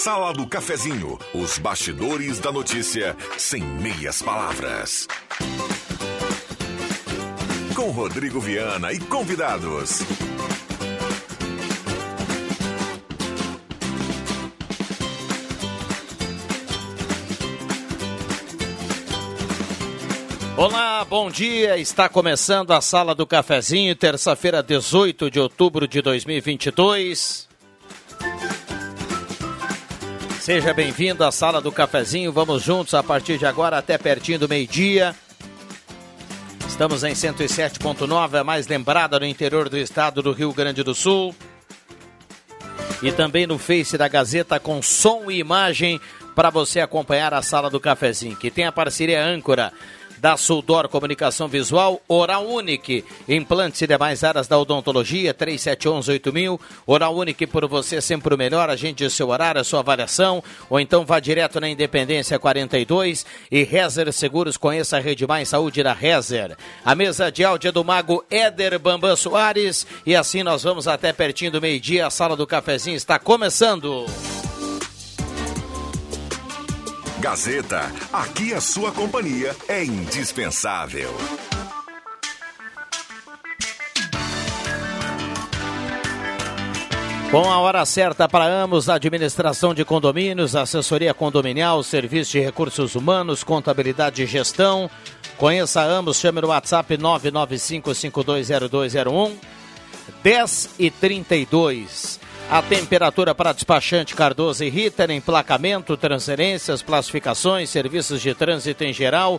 Sala do Cafezinho, os bastidores da notícia sem meias palavras. Com Rodrigo Viana e convidados. Olá, bom dia. Está começando a Sala do Cafezinho, terça-feira, 18 de outubro de 2022. Seja bem-vindo à Sala do Cafezinho. Vamos juntos a partir de agora até pertinho do meio-dia. Estamos em 107.9, a mais lembrada no interior do estado do Rio Grande do Sul. E também no Face da Gazeta com som e imagem para você acompanhar a Sala do Cafezinho, que tem a parceria âncora da Suldor Comunicação Visual, Oral Unique, implantes e demais áreas da odontologia, 3711-8000, Oral Unique por você sempre o melhor, agende o seu horário, a sua avaliação, ou então vá direto na Independência 42 e Rezer Seguros, conheça a Rede Mais Saúde da Rezer. A mesa de áudio é do mago Éder Bambam Soares, e assim nós vamos até pertinho do meio-dia, a sala do cafezinho está começando. Gazeta, aqui a sua companhia é indispensável. Com a hora certa para ambos, administração de condomínios, assessoria condominial, serviço de recursos humanos, contabilidade e gestão. Conheça ambos, chame no WhatsApp 995520201 10 e 32. A temperatura para despachante Cardoso e Ritter, emplacamento, transferências, classificações, serviços de trânsito em geral.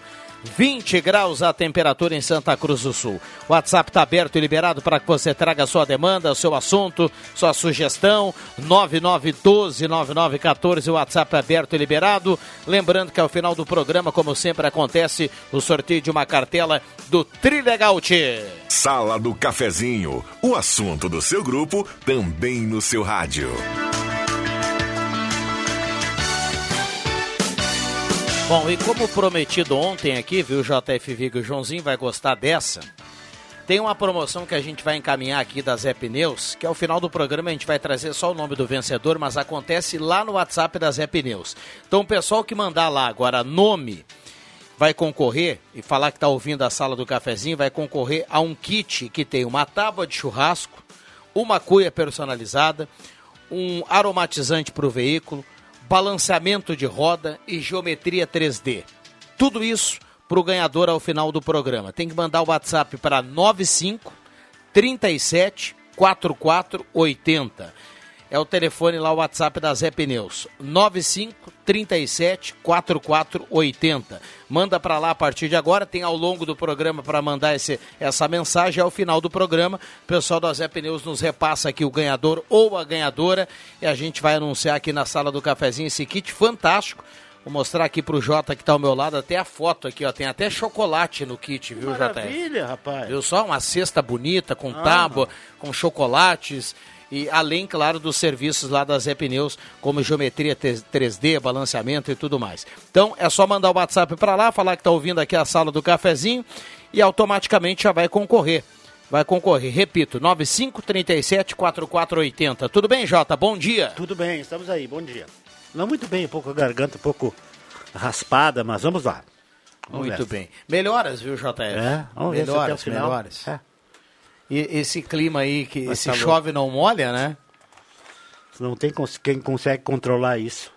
20 graus a temperatura em Santa Cruz do Sul. O WhatsApp está aberto e liberado para que você traga sua demanda, seu assunto, sua sugestão. 9912-9914, o WhatsApp é aberto e liberado. Lembrando que ao final do programa, como sempre acontece, o sorteio de uma cartela do Trilegal Sala do Cafezinho, o assunto do seu grupo também no seu rádio. Bom, e como prometido ontem aqui, viu, JF Vigo o Joãozinho vai gostar dessa. Tem uma promoção que a gente vai encaminhar aqui da Zé Pneus, que ao final do programa a gente vai trazer só o nome do vencedor, mas acontece lá no WhatsApp da Zé Pneus. Então o pessoal que mandar lá agora nome vai concorrer e falar que está ouvindo a sala do cafezinho, vai concorrer a um kit que tem uma tábua de churrasco, uma cuia personalizada, um aromatizante para o veículo, balanceamento de roda e geometria 3D. Tudo isso para o ganhador ao final do programa. Tem que mandar o WhatsApp para 95 37 44 80. É o telefone lá, o WhatsApp da Zé Pneus. 95 37 44 80. Manda para lá a partir de agora. Tem ao longo do programa para mandar esse, essa mensagem. Ao final do programa, o pessoal da Zé Pneus nos repassa aqui o ganhador ou a ganhadora. E a gente vai anunciar aqui na sala do cafezinho esse kit fantástico. Vou mostrar aqui pro Jota que tá ao meu lado até a foto aqui, ó. Tem até chocolate no kit, viu, Jota? Maravilha, rapaz. Viu só? Uma cesta bonita, com ah, tábua, com chocolates e além, claro, dos serviços lá da Zé Pneus, como geometria 3D, balanceamento e tudo mais. Então é só mandar o WhatsApp para lá, falar que está ouvindo aqui a sala do cafezinho e automaticamente já vai concorrer. Vai concorrer, repito, 9537 4480. Tudo bem, Jota? Bom dia. Tudo bem, estamos aí, bom dia. Não muito bem, um pouco a garganta, um pouco raspada, mas vamos lá. Vamos muito ver. bem. Melhoras, viu, JF? É, vamos melhoras, ver melhoras. É. Esse clima aí, que Mas esse tá chove não molha, né? Não tem quem consegue controlar isso.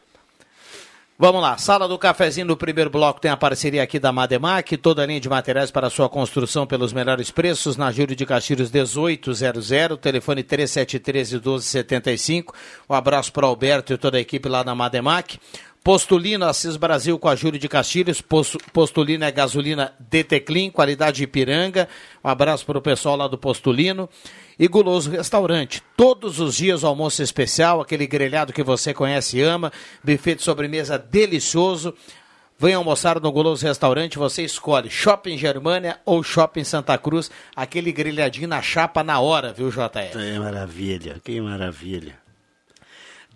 Vamos lá, sala do cafezinho no primeiro bloco tem a parceria aqui da Mademac, toda a linha de materiais para sua construção pelos melhores preços, na Júlio de Castilhos 1800, telefone 3713 1275. Um abraço para o Alberto e toda a equipe lá da Mademac. Postulino Assis Brasil com a Júlio de Castilhos. Postulino é gasolina DT Clean, qualidade Ipiranga. Um abraço para o pessoal lá do Postulino e Guloso Restaurante. Todos os dias o almoço especial, aquele grelhado que você conhece e ama, buffet de sobremesa delicioso. Venha almoçar no Guloso Restaurante, você escolhe Shopping Germânia ou Shopping Santa Cruz, aquele grelhadinho na chapa na hora, viu, JR? Que maravilha, que maravilha.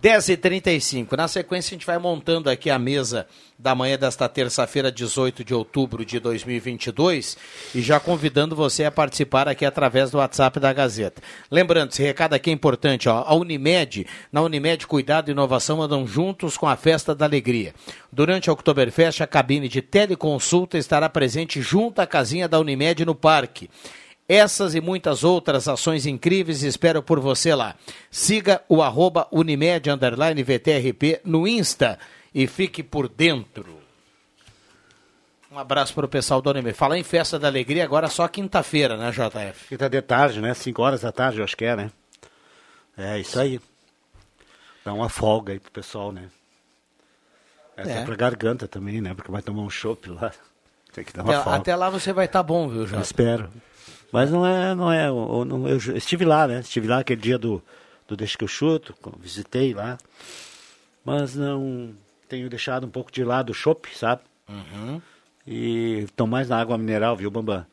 10h35. Na sequência, a gente vai montando aqui a mesa da manhã desta terça-feira, 18 de outubro de 2022, e já convidando você a participar aqui através do WhatsApp da Gazeta. Lembrando, esse recado aqui é importante, ó, a Unimed, na Unimed Cuidado e Inovação andam juntos com a Festa da Alegria. Durante a Oktoberfest, a cabine de teleconsulta estará presente junto à casinha da Unimed no parque. Essas e muitas outras ações incríveis espero por você lá. Siga o arroba Unimed Underline VTRP no Insta e fique por dentro. Um abraço para o pessoal do Unimed. Fala em Festa da Alegria agora só quinta-feira, né, JF? Quinta de tarde, né? 5 horas da tarde, eu acho que é, né? É, isso aí. Dá uma folga aí pro pessoal, né? Essa é, é pra garganta também, né? Porque vai tomar um chopp lá. Tem que dar uma até, folga. Até lá você vai estar tá bom, viu, Jota? Eu espero. Mas não é, não é. Eu, estive lá, né? Estive lá aquele dia do, do Deixa que eu chuto, visitei lá. Mas não tenho deixado um pouco de lado o chopp, sabe? Uhum. E estão mais na água mineral, viu, Bambam?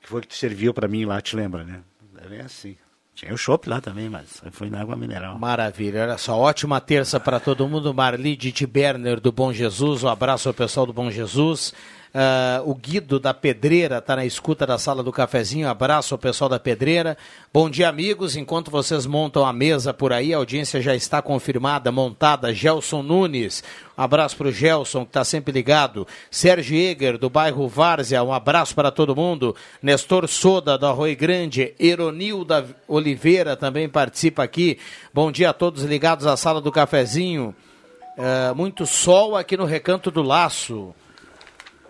Que foi que te serviu para mim lá, te lembra, né? É bem assim. Tinha o chopp lá também, mas foi na água mineral. Maravilha, olha só, ótima terça para todo mundo. Marli de Berner do Bom Jesus, um abraço ao pessoal do Bom Jesus. Uh, o Guido da Pedreira está na escuta da sala do cafezinho. Abraço ao pessoal da Pedreira. Bom dia, amigos. Enquanto vocês montam a mesa por aí, a audiência já está confirmada, montada. Gelson Nunes. Um abraço para o Gelson, que está sempre ligado. Sérgio Eger, do bairro Várzea. Um abraço para todo mundo. Nestor Soda, do Arroio Grande. Eronilda Oliveira também participa aqui. Bom dia a todos ligados à sala do cafezinho. Uh, muito sol aqui no Recanto do Laço.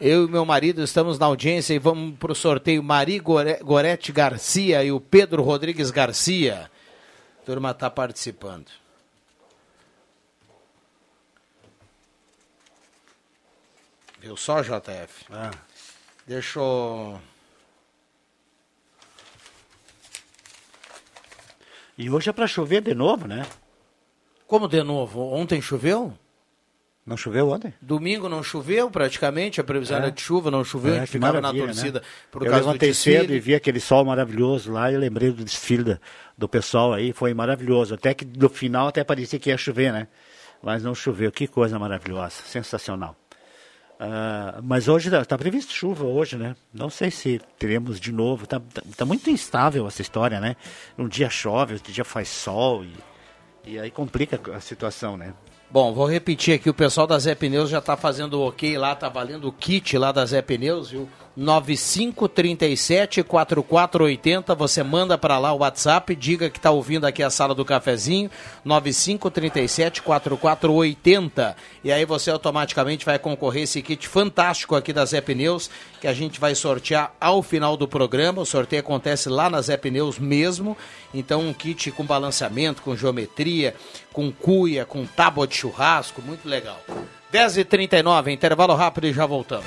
Eu e meu marido estamos na audiência e vamos para o sorteio Mari Gorete Garcia e o Pedro Rodrigues Garcia. A turma está participando. Viu só, JF? Ah. Deixa eu... E hoje é para chover de novo, né? Como de novo? Ontem choveu? Não choveu ontem? Domingo não choveu praticamente, a previsão é. era de chuva, não choveu, é, a gente ficava na torcida né? por eu causa levantei do cedo e vi aquele sol maravilhoso lá e lembrei do desfile da, do pessoal aí, foi maravilhoso. Até que no final até parecia que ia chover, né? Mas não choveu, que coisa maravilhosa, sensacional. Uh, mas hoje está tá previsto chuva hoje, né? Não sei se teremos de novo. Está tá, tá, muito instável essa história, né? Um dia chove, outro dia faz sol e, e aí complica a situação, né? Bom, vou repetir aqui, o pessoal da Zé Pneus já está fazendo ok lá, tá valendo o kit lá da Zé Pneus, viu? 9537 4480, você manda para lá o WhatsApp, diga que está ouvindo aqui a sala do cafezinho, 9537 4480. E aí você automaticamente vai concorrer esse kit fantástico aqui da Zé Pneus, que a gente vai sortear ao final do programa. O sorteio acontece lá na Zé Pneus mesmo. Então um kit com balanceamento, com geometria, com cuia, com tábua de churrasco, muito legal. 10h39, intervalo rápido e já voltamos.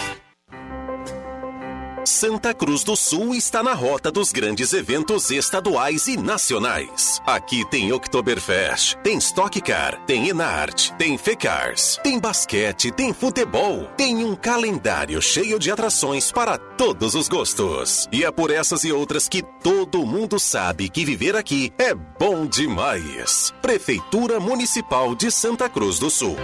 Santa Cruz do Sul está na rota dos grandes eventos estaduais e nacionais. Aqui tem Oktoberfest, tem Stock Car, tem Enart, tem Fecars, tem basquete, tem futebol, tem um calendário cheio de atrações para todos os gostos. E é por essas e outras que todo mundo sabe que viver aqui é bom demais. Prefeitura Municipal de Santa Cruz do Sul.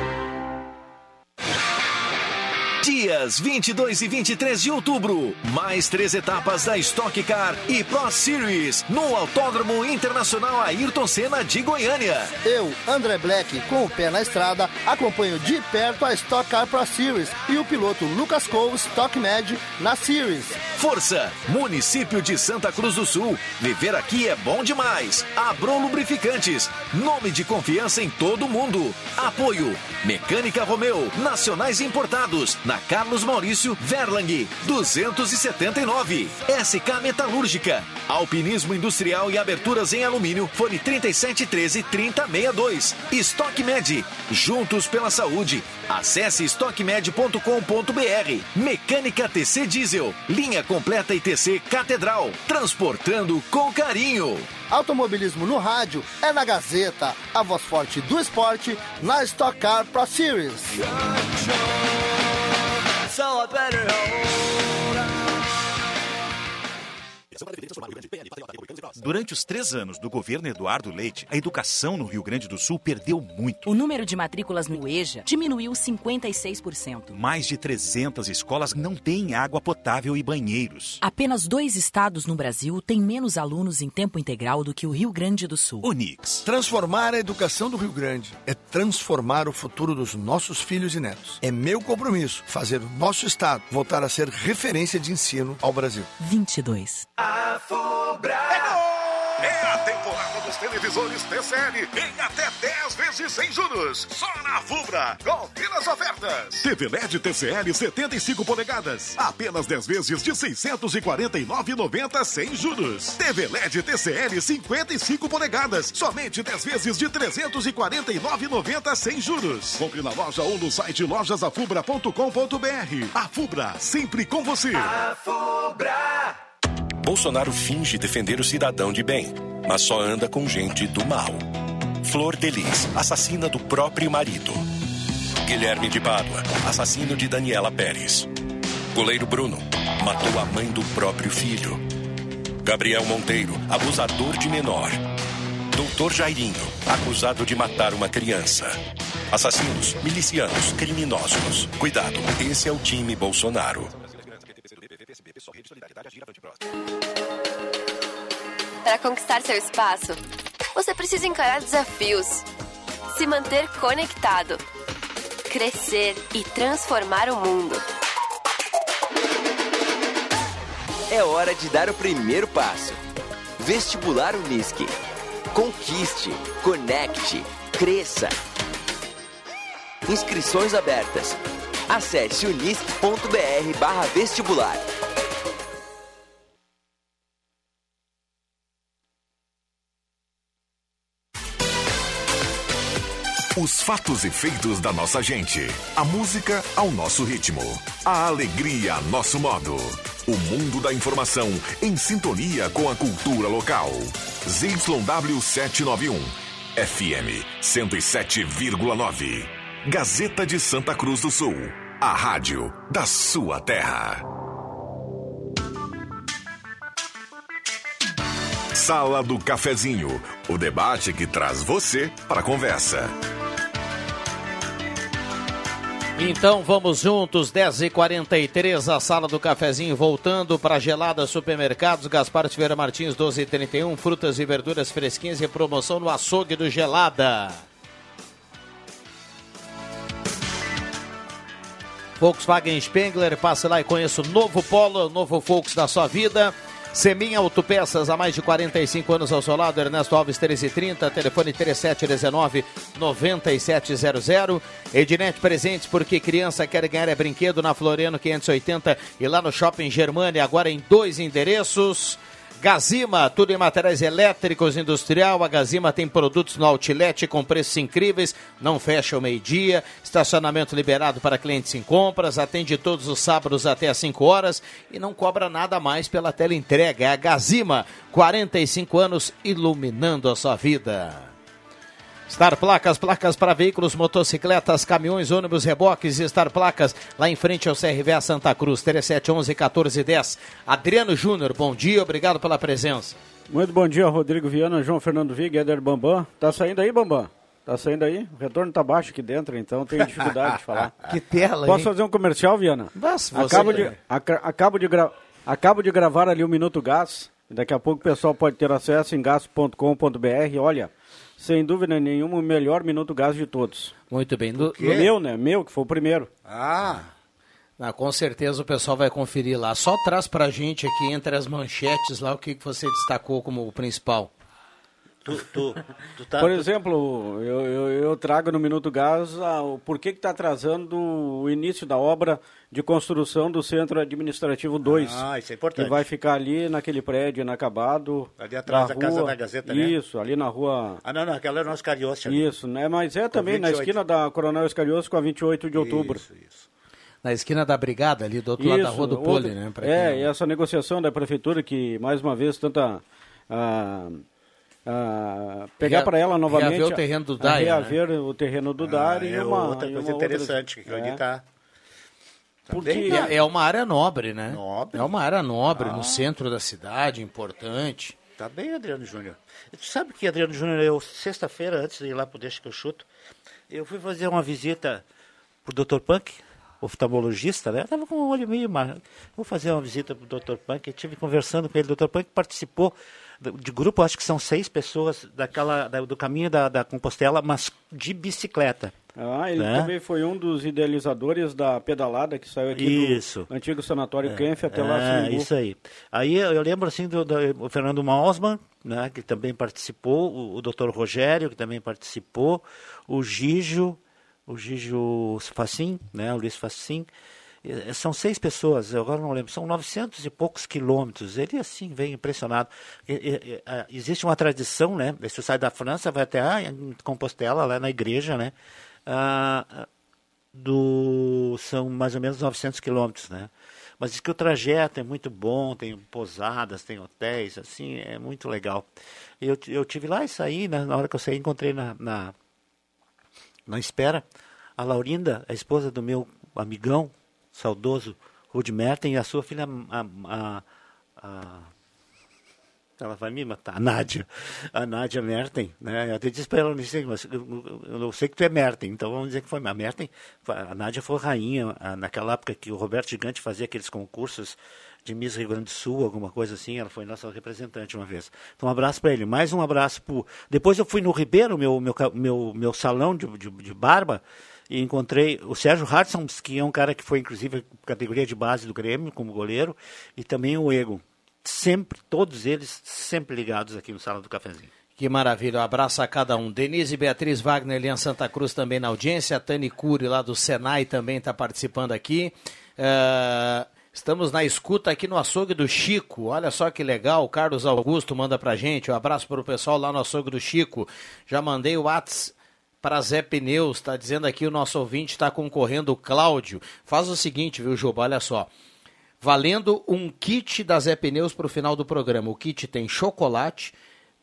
Dias 22 e 23 de outubro, mais três etapas da Stock Car e Pro Series no Autódromo Internacional Ayrton Senna de Goiânia. Eu, André Black, com o pé na estrada, acompanho de perto a Stock Car Pro Series e o piloto Lucas Cole Stock Med na Series. Força, município de Santa Cruz do Sul. Viver aqui é bom demais. Abro Lubrificantes, nome de confiança em todo mundo. Apoio, Mecânica Romeu, Nacionais Importados, na Carlos Maurício Verlang, 279. SK Metalúrgica, Alpinismo Industrial e Aberturas em Alumínio, fone 3713 3062. Estoque Med, juntos pela saúde. Acesse estoquemed.com.br. Mecânica TC Diesel, linha completa ITC Catedral, transportando com carinho. Automobilismo no rádio é na Gazeta, a voz forte do esporte na Stock Car Pro Series. So I better hold on. Durante os três anos do governo Eduardo Leite, a educação no Rio Grande do Sul perdeu muito. O número de matrículas no EJA diminuiu 56%. Mais de 300 escolas não têm água potável e banheiros. Apenas dois estados no Brasil têm menos alunos em tempo integral do que o Rio Grande do Sul. Unix. Transformar a educação do Rio Grande é transformar o futuro dos nossos filhos e netos. É meu compromisso fazer o nosso estado voltar a ser referência de ensino ao Brasil. 22. A Fubra. É a temporada dos televisores TCL em até 10 vezes sem juros. Só na Fubra. Confira as ofertas. TV LED TCL 75 polegadas. Apenas 10 vezes de 649,90 sem juros. TV LED TCL 55 polegadas. Somente 10 vezes de 349,90 sem juros. Compre na loja ou no site lojasafubra.com.br. A Fubra, sempre com você. A Fubra. Bolsonaro finge defender o cidadão de bem, mas só anda com gente do mal. Flor Delis, assassina do próprio marido. Guilherme de Pádua, assassino de Daniela Pérez. Goleiro Bruno, matou a mãe do próprio filho. Gabriel Monteiro, abusador de menor. Doutor Jairinho, acusado de matar uma criança. Assassinos, milicianos, criminosos. Cuidado, esse é o time Bolsonaro. Para conquistar seu espaço, você precisa encarar desafios, se manter conectado, crescer e transformar o mundo. É hora de dar o primeiro passo. Vestibular Unisque. Conquiste, conecte, cresça. Inscrições abertas. Acesse unisque.br barra vestibular. Os fatos e feitos da nossa gente. A música ao nosso ritmo. A alegria a nosso modo. O mundo da informação em sintonia com a cultura local. ZYW 791. FM 107,9. Gazeta de Santa Cruz do Sul. A rádio da sua terra. Sala do Cafezinho. O debate que traz você para a conversa. Então vamos juntos, 10h43, a sala do cafezinho voltando para Gelada Supermercados, Gaspar Tiveira Martins 1231, frutas e verduras fresquinhas e promoção no açougue do Gelada. Volkswagen Spengler, passe lá e conheça o novo Polo, o novo Volks da sua vida. Seminha Autopeças, há mais de 45 anos ao seu lado, Ernesto Alves 1330, telefone 3719-9700. Ednet Presentes, porque criança quer ganhar é brinquedo na Floriano 580 e lá no Shopping Germania, agora em dois endereços. Gazima, tudo em materiais elétricos industrial. A Gazima tem produtos no outlet com preços incríveis, não fecha ao meio-dia. Estacionamento liberado para clientes em compras, atende todos os sábados até às 5 horas e não cobra nada mais pela tela entrega. É a Gazima, 45 anos iluminando a sua vida. Star Placas, placas para veículos, motocicletas, caminhões, ônibus, reboques, Star Placas, lá em frente ao CRVA Santa Cruz, 3711 1410. Adriano Júnior, bom dia, obrigado pela presença. Muito bom dia, Rodrigo Viana, João Fernando Viga, Eder Bambam. Tá saindo aí, Bambam? Tá saindo aí? O retorno tá baixo aqui dentro, então tenho dificuldade de falar. Que tela, Posso hein? fazer um comercial, Viana? Mas, você- acabo, de, aca- acabo, de acabo de gravar ali o Minuto Gás. Daqui a pouco o pessoal pode ter acesso em gás.com.br. Olha, sem dúvida nenhuma, o melhor Minuto Gás de todos. Muito bem. Do, O meu, né? Meu, que foi o primeiro. Ah. Ah, com certeza o pessoal vai conferir lá. Só traz pra gente aqui entre as manchetes lá o que que você destacou como o principal. Tu, tu, tu tá, Por exemplo, eu, eu, eu trago no Minuto Gás o porquê que está atrasando o início da obra de construção do Centro Administrativo 2. Ah, isso é importante. Que vai ficar ali naquele prédio inacabado. Ali atrás na da Casa rua- da Gazeta, né? Isso, ali na rua... Ah, não, não, aquela é o nosso Carioça. ali. Isso, né? Mas é também na 28. esquina da Coronel Escarioso com a 28 de outubro. Isso, isso. Na esquina da Brigada, ali do outro lado da Isso, rua do outra- Pole, né? pra É, quem e essa negociação da prefeitura que, mais uma vez, tenta ah, ah, pegar para ela novamente... reaver o terreno do a- Dai, né? Reaver o terreno do Dar e é uma... outra coisa uma outra- interessante, que ali é. tá... Porque é, é uma área nobre, né? Nobre. É uma área nobre, Ah. no centro da cidade, importante. Tá bem, Adriano Júnior. Tu sabe que, Adriano Júnior, eu, sexta-feira, antes de ir lá pro Deixa que eu chuto, eu fui fazer uma visita pro Dr. Punk, oftalmologista, né? Eu tava com o olho meio mar... Vou fazer uma visita pro Dr. Punk, eu estive conversando com ele. O Dr. Punk participou de grupo, acho que são seis pessoas, daquela, da- do caminho da, da Compostela, mas de bicicleta. Ah, ele né? também foi um dos idealizadores da pedalada que saiu aqui Isso. do antigo sanatório Kempf até lá. É, Sinimbu. isso aí. Aí eu, lembro assim do, do- o Fernando Mausman, né, que também participou, o, o Dr. Rogério, que também participou, o Gijo, o Gijo Facim, né, o Luiz Facim. Eh, São seis pessoas, agora não lembro, são 900 e poucos quilômetros. Ele assim vem impressionado. E- e- ah, existe uma tradição, né? Você sai da França, vai até ah, em Compostela, lá na igreja, né? Ah, ah, do são mais ou menos 900 quilômetros, né? Mas diz que o trajeto é muito bom, tem pousadas, tem hotéis, assim, é muito legal. Eu, eu tive lá e saí, na, na hora que eu saí, encontrei na, na, na espera a Laurinda, a esposa do meu amigão, saudoso Rude Merten, e a sua filha, a, a, a- ela vai me matar, a Nádia, a Nádia Merten, né? Eu até disse para ela, não sei, mas eu, eu- eu sei que tu é Merten, então vamos dizer que foi a Merten. A Nádia foi rainha ah, naquela época que o Roberto Gigante fazia aqueles concursos de Miss Rio Grande do Sul, alguma coisa assim, ela foi nossa representante uma vez. Então um abraço para ele, mais um abraço pro... Depois eu fui no Ribeiro, meu, meu, meu, meu salão de, de, de barba, e encontrei o Sérgio Hudson, que é um cara que foi inclusive categoria de base do Grêmio como goleiro, e também o Ego. Sempre, todos eles sempre ligados aqui no Sala do Cafezinho. Que maravilha, um abraço a cada um. Denise e Beatriz Wagner, Lian Santa Cruz também na audiência. Tani Cury lá do Senai também está participando aqui. Eh, estamos na escuta aqui no açougue do Chico. Olha só que legal, o Carlos Augusto manda pra gente. Um abraço para o pessoal lá no açougue do Chico. Já mandei o WhatsApp para Zé Pneus, está dizendo aqui o nosso ouvinte está concorrendo, o Cláudio. Faz o seguinte, viu, Juba? Olha só. Valendo um kit da Zé Pneus para o final do programa. O kit tem chocolate,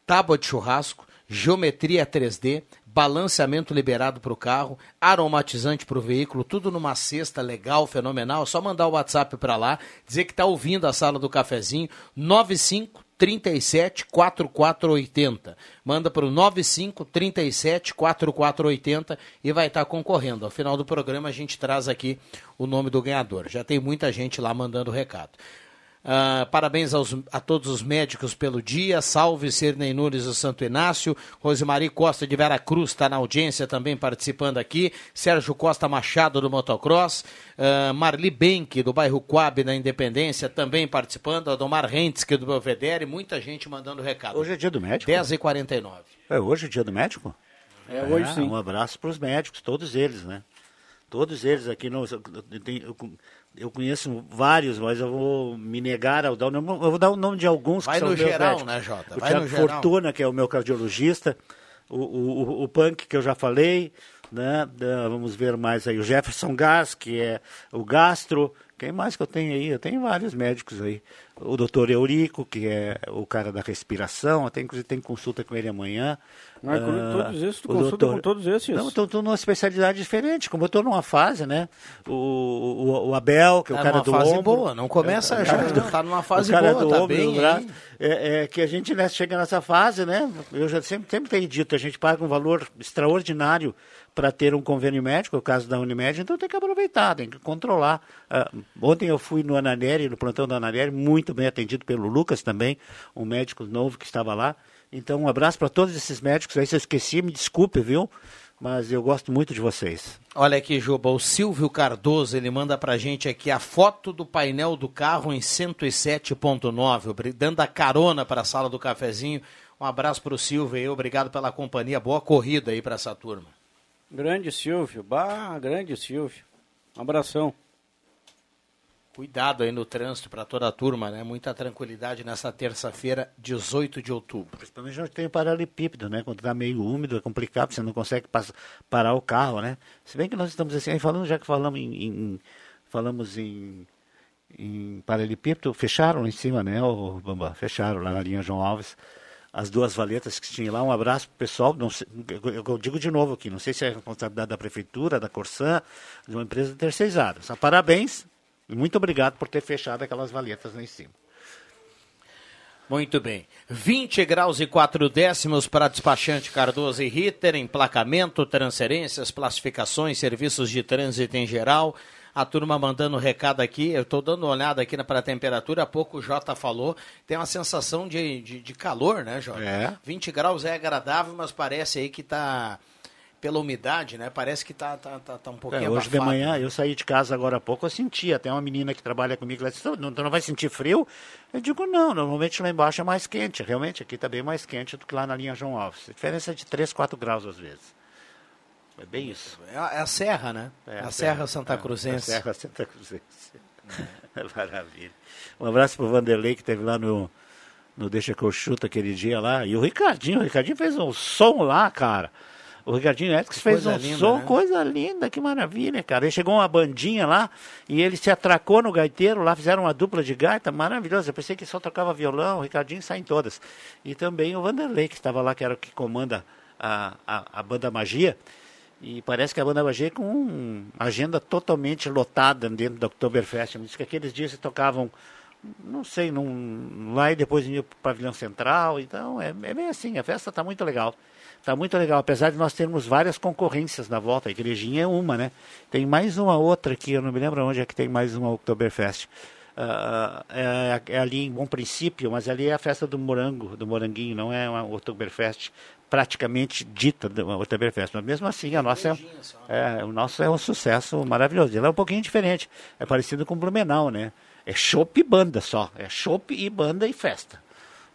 tábua de churrasco, geometria 3D, balanceamento liberado para o carro, aromatizante para o veículo, tudo numa cesta legal, fenomenal. É só mandar o WhatsApp para lá, dizer que está ouvindo a sala do cafezinho, 95 37 4480. Manda para o 95 37 4480 e vai estar concorrendo. Ao final do programa a gente traz aqui o nome do ganhador. Já tem muita gente lá mandando recado. Ah, parabéns aos- a todos os médicos pelo dia. Salve Sernei Nunes do Santo Inácio. Rosemary Costa de Vera Cruz está na audiência também participando aqui. Sérgio Costa Machado do Motocross. Ah, Marli Benck do bairro Coab na Independência também participando. Adomar Rentske do Belvedere. Muita gente mandando recado. Hoje é dia do médico? 10h49. É hoje o dia do médico? É, hoje sim. Um abraço para os médicos, todos eles, né? Todos eles aqui. No, eu, tenho- eu con- eu conheço vários, mas eu vou me negar ao dar o nome. Eu vou dar o nome de alguns Vai que são no meus geral, médicos. né, Jota? O Vai Tiago geral. Fortuna, que é o meu cardiologista. O, o, o- o Punk, que eu já falei. Né? Vamos ver mais aí. O Jefferson Gas, que é o gastro. Quem mais que eu tenho aí? Eu tenho vários médicos aí. O doutor Eurico, que é o cara da respiração, até inclusive tem consulta com ele amanhã. Mas com Ah, todos esses, tu o consulta com todos esses? Não, estou numa especialidade diferente, como eu estou numa fase, né? O, o, o Abel, que é o Tá cara numa do fase ombro. boa, não começa É, já, cara do- tá numa fase boa, do tá ombro, bem do braço. É, é que a gente né, chega nessa fase, né? Eu já sempre, sempre tenho dito, a gente paga um valor extraordinário para ter um convênio médico, é o caso da Unimed, então tem que aproveitar, tem que controlar. Ah, ontem eu fui no Ananeri, no plantão da Ananeri, muito bem atendido pelo Lucas também, um médico novo que estava lá. Então, um abraço para todos esses médicos aí, se eu esqueci, me desculpe, viu? Mas eu gosto muito de vocês. Olha aqui, Juba, o Silvio Cardoso, ele manda pra gente aqui a foto do painel do carro em 107.9, obri- dando a carona para a sala do cafezinho. Um abraço pro Silvio aí, obrigado pela companhia, boa corrida aí para essa turma. Grande Silvio, bah, grande Silvio. Um abração. Cuidado aí no trânsito para toda a turma, né? Muita tranquilidade nessa terça-feira, 18 de outubro. Principalmente onde tem o paralelepípedo, né? Quando está meio úmido, é complicado, você não consegue parar o carro, né? Se bem que nós estamos assim, aí falando, já que falamos em, em- falamos em, em paralelepípedo, fecharam lá em cima, né, o Bamba? Fecharam lá na linha João Alves. As duas valetas que tinha lá, um abraço pro pessoal. Sei- eu, digo de novo aqui, não sei se é responsabilidade da prefeitura, da Corsã, de uma empresa terceirizada. Só parabéns e muito obrigado por ter fechado aquelas valetas lá em cima. Muito bem. 20 graus e 4 décimos para despachante Cardoso e Ritter, emplacamento, transferências, classificações, serviços de trânsito em geral. A turma mandando recado aqui, eu estou dando uma olhada aqui para a temperatura, há pouco o Jota falou, tem uma sensação de, de, de calor, né, Jota? É. 20 graus é agradável, mas parece aí que está, pela umidade, né, parece que está tá, tá, tá um pouquinho É, hoje de abafado. manhã, eu saí de casa agora há pouco, eu senti, até uma menina que trabalha comigo, ela disse, não, não vai sentir frio? Eu digo, não, normalmente lá embaixo é mais quente, realmente aqui está bem mais quente do que lá na linha João Alves. A diferença é de 3, 4 graus às vezes. É bem isso. É a, é a Serra, né? É, a Serra Santa é, Cruzense. A Serra Santa Cruzense. Maravilha. Um abraço pro Vanderlei, que esteve lá no, no Deixa que eu chuto aquele dia lá. E o Ricardinho, o Ricardinho fez um som lá, cara. O Ricardinho Edson fez um linda, som, né? coisa linda, que maravilha, cara. Aí chegou uma bandinha lá e ele se atracou no gaiteiro lá, fizeram uma dupla de gaita maravilhosa. Eu pensei que só tocava violão, o Ricardinho sai em todas. E também o Vanderlei, que estava lá, que era o que comanda a, a, a banda Magia. E parece que a banda Magia é com agenda totalmente lotada dentro da Oktoberfest. Disse que aqueles dias se tocavam, não sei, num, lá e depois iam para o pavilhão central. Então é, é bem assim, a festa está muito legal. Está muito legal, apesar de nós termos várias concorrências na volta. A igrejinha é uma, né? Tem mais uma outra aqui, eu não me lembro onde é que tem mais uma Oktoberfest. Ah, é, é ali em Bom Princípio, mas ali é a festa do morango, do moranguinho, não é uma Oktoberfest praticamente dita uma Oktoberfest. Mas mesmo assim, a nossa é, é, o nosso é um sucesso maravilhoso. Ela é um pouquinho diferente, é parecido com Blumenau, né? É chopp e banda só, é chopp e banda e festa.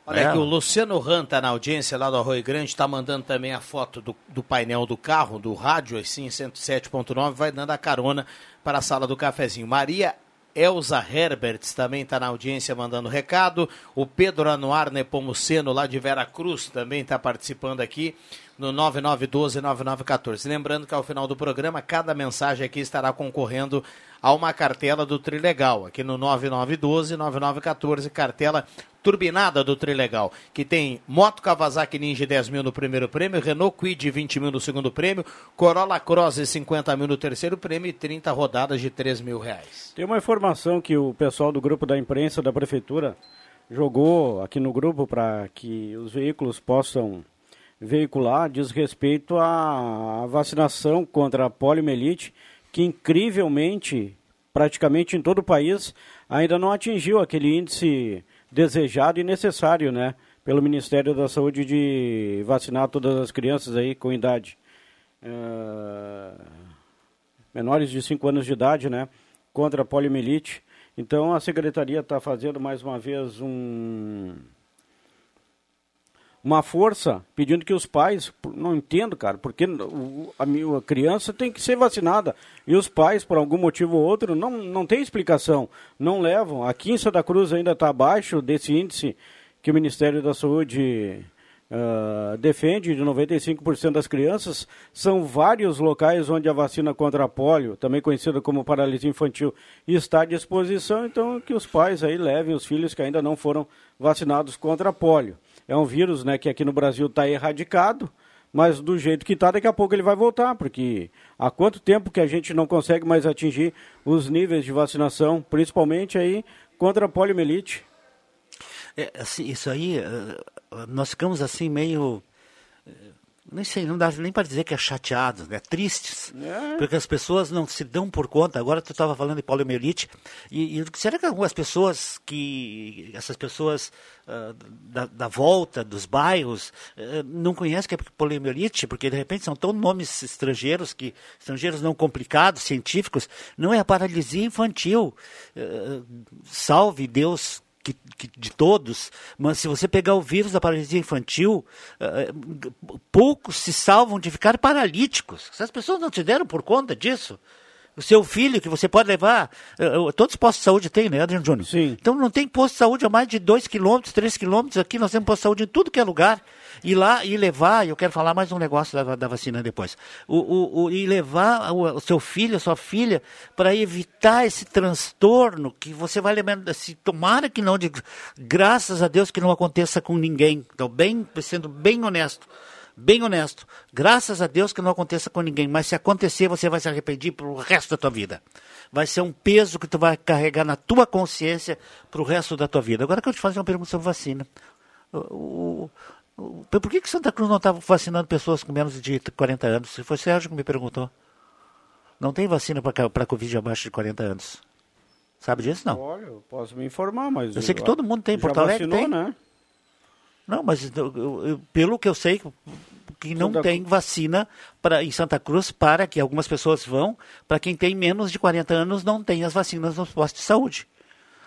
Olha É. aqui, o Luciano Ran tá na audiência lá do Arroio Grande, está mandando também a foto do, do painel do carro, do rádio, assim, 107.9, vai dando a carona para a sala do cafezinho. Maria Elza Herberts também está na audiência mandando recado. O Pedro Anuar Nepomuceno, lá de Vera Cruz, também está participando aquaqui no 9912-9914. Lembrando que ao final do programa, cada mensagem aqui estará concorrendo a uma cartela do Trilegal, aqui no 9912-9914, cartela turbinada do Trilegal, que tem Moto Kawasaki Ninja 10 mil no primeiro prêmio, Renault Kwid 20 mil no segundo prêmio, Corolla Cross 50 mil no terceiro prêmio e 30 rodadas de 3 mil reais. Tem uma informação que o pessoal do grupo da imprensa da prefeitura jogou aqui no grupo para que os veículos possam veicular, diz respeito à vacinação contra a poliomielite, que incrivelmente, praticamente em todo o país, ainda não atingiu aquele índice desejado e necessário, né, pelo Ministério da Saúde de vacinar todas as crianças aí com idade eh, menores de 5 anos de idade, né, contra a poliomielite. Então a secretaria está fazendo mais uma vez um uma força pedindo que os pais, não entendo, cara, porque a criança tem que ser vacinada e os pais, por algum motivo ou outro, não, não tem explicação, não levam. Aqui em Santa Cruz ainda está abaixo desse índice que o Ministério da Saúde uh, defende, de 95% das crianças, são vários locais onde a vacina contra a polio, também conhecida como paralisia infantil, está à disposição, então que os pais aí levem os filhos que ainda não foram vacinados contra a polio. É um vírus né, que aqui no Brasil está erradicado, mas do jeito que está, daqui a pouco ele vai voltar, porque há quanto tempo que a gente não consegue mais atingir os níveis de vacinação, principalmente aí contra a poliomielite? É, assim, isso aí, nós ficamos assim meio nem sei, não dá nem para dizer que é chateados, né? Tristes. É. Porque as pessoas não se dão por conta. Agora tu estava falando de poliomielite. E, e, será que algumas pessoas que. Essas pessoas uh, da, da, volta, dos bairros, uh, não conhecem que é poliomielite? Porque de repente são tão nomes estrangeiros, que estrangeiros não complicados, científicos. Não é a paralisia infantil. Uh, salve Deus que, que, de todos, mas se você pegar o vírus da paralisia infantil, uh, poucos se salvam de ficar paralíticos. As pessoas não se deram por conta disso o seu filho que você pode levar. Uh, todos os postos de saúde têm, né, Adriano Júnior? Sim. Então não tem posto de saúde a mais de 2 quilômetros, 3 quilômetros aqui, nós temos posto de saúde em tudo que é lugar. Ir lá e levar, eu quero falar mais um negócio da, da vacina depois. O, o, o, e levar o, o seu filho, a sua filha, para evitar esse transtorno que você vai lembrando, se tomara que não, de, graças a Deus que não aconteça com ninguém. Então, bem, sendo bem honesto bem honesto. Graças a Deus que não aconteça com ninguém, mas se acontecer, você vai se arrepender pro resto da tua vida. Vai ser um peso que tu vai carregar na tua consciência pro resto da tua vida. Agora eu quero te fazer uma pergunta sobre vacina. O, o, o, por que, que Santa Cruz não estava vacinando pessoas com menos de 40 anos? Foi o Sérgio que me perguntou. Não tem vacina para Covid abaixo de 40 anos. Sabe disso, não? Olha, eu posso me informar, mas... Eu sei que todo mundo tem, Porto Alegre vacinou, tem. né? Não, mas eu, eu, pelo que eu sei, que não Santa tem vacina pra, em Santa Cruz para que algumas pessoas vão, para quem tem menos de 40 anos não tem as vacinas nos postos de saúde.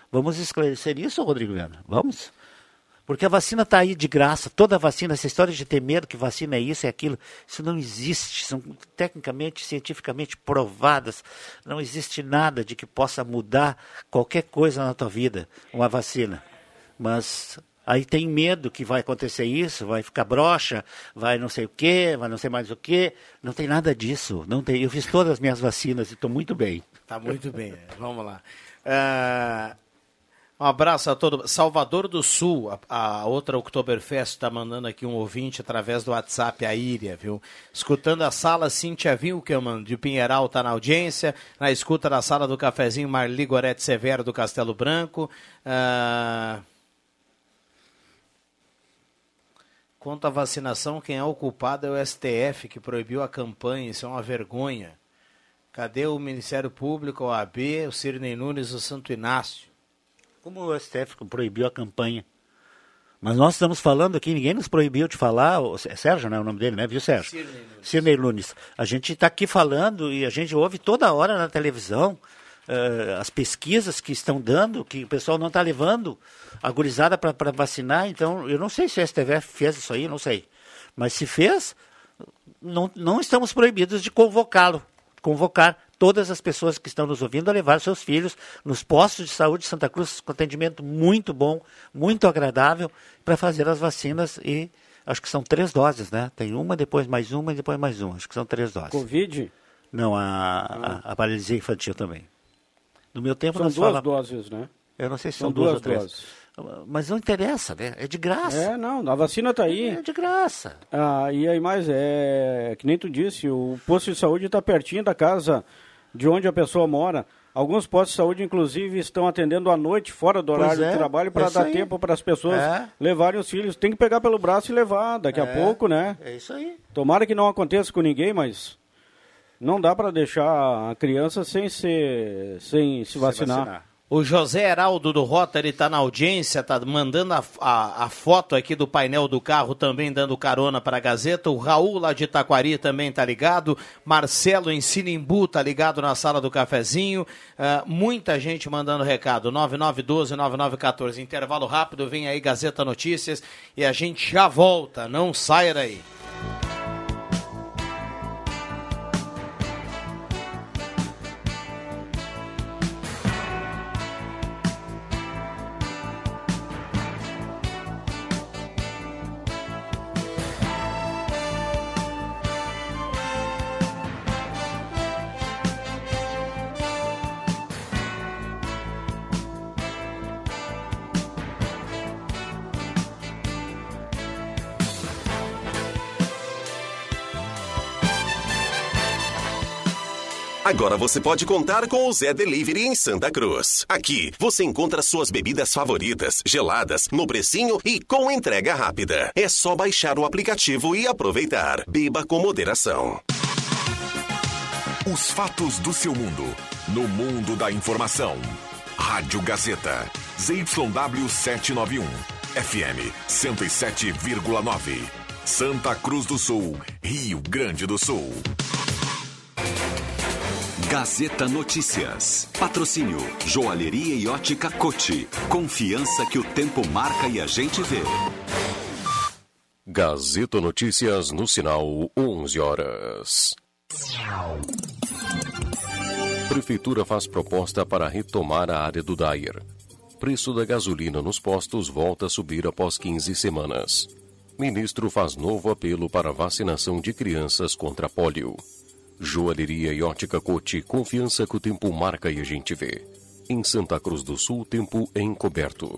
Vamos esclarecer isso, Rodrigo Viana? Vamos? Porque a vacina está aí de graça, toda a vacina, essa história de ter medo que vacina é isso é aquilo, isso não existe, são tecnicamente, cientificamente provadas, não existe nada de que possa mudar qualquer coisa na tua vida, uma vacina. Mas Aí tem medo que vai acontecer isso, vai ficar broxa, vai não sei o quê, vai não sei mais o quê. Não tem nada disso. Não tem. Eu fiz todas as minhas vacinas e estou muito bem. Está muito bem. Vamos lá. Uh, um abraço a todo. Salvador do Sul, a, a outra Oktoberfest está mandando aqui um ouvinte através do WhatsApp, a Íria, viu? Escutando a sala, Cíntia Wilkelman, de Pinheiral, está na audiência. Na escuta da sala do cafezinho, Marli Gorete Severo, do Castelo Branco. Uh, Quanto à vacinação, quem é o culpado é o STF, que proibiu a campanha. Isso é uma vergonha. Cadê o Ministério Público, a OAB, o Cirnei Nunes, o Santo Inácio? Como o STF proibiu a campanha? Mas nós estamos falando aqui, ninguém nos proibiu de falar, o Sérgio, não é o nome dele, né? Viu, Sérgio? Cirnei Nunes. Cirnei Nunes. A gente está aqui falando e a gente ouve toda hora na televisão uh, as pesquisas que estão dando, que o pessoal não está levando a gurizada para vacinar. Então, eu não sei se o STF fez isso aí, não sei. Mas se fez, não, não estamos proibidos de convocá-lo, convocar todas as pessoas que estão nos ouvindo a levar seus filhos nos postos de saúde de Santa Cruz com atendimento muito bom, muito agradável, para fazer as vacinas e acho que são três doses, né? Tem uma, depois mais uma e depois mais uma. Acho que são três doses. Covid? Não, a, ah. a, a paralisia infantil também. No meu tempo são nós duas doses, né? Eu não sei se são, são duas, duas ou três. Doses. Mas não interessa, né? É de graça. É, não, a vacina está aí. É de graça. Ah, e aí mais, é que nem tu disse, o posto de saúde está pertinho da casa de onde a pessoa mora. Alguns postos de saúde, inclusive, estão atendendo à noite, fora do horário é, de trabalho, para dar aí. tempo para as pessoas é. levarem os filhos. Tem que pegar pelo braço e levar daqui é. a pouco, né? É isso aí. Tomara que não aconteça com ninguém, mas não dá para deixar a criança sem, ser, sem se vacinar. Se vacinar. O José Heraldo do Rotary está na audiência, está mandando a, a, a, foto aqui do painel do carro, também dando carona para a Gazeta. O Raul lá de Itaquari também está ligado. Marcelo em Sinimbu está ligado na sala do cafezinho. Uh, muita gente mandando recado. 9912-9914. Intervalo rápido, vem aí Gazeta Notícias e a gente já volta. Não saia daí. Agora você pode contar com o Zé Delivery em Santa Cruz. Aqui você encontra suas bebidas favoritas, geladas, no precinho e com entrega rápida. É só baixar o aplicativo e aproveitar. Beba com moderação. Os fatos do seu mundo. No mundo da informação. Rádio Gazeta. ZYW 791. FM 107,9. Santa Cruz do Sul, Rio Grande do Sul. Gazeta Notícias. Patrocínio Joalheria e Ótica Cote. Confiança que o tempo marca e a gente vê. Gazeta Notícias no sinal 11 horas. Prefeitura faz proposta para retomar a área do Dyer. Preço da gasolina nos postos volta a subir após 15 semanas. Ministro faz novo apelo para vacinação de crianças contra pólio. Joalheria e ótica Cote, confiança que o tempo marca e a gente vê. Em Santa Cruz do Sul, tempo é encoberto.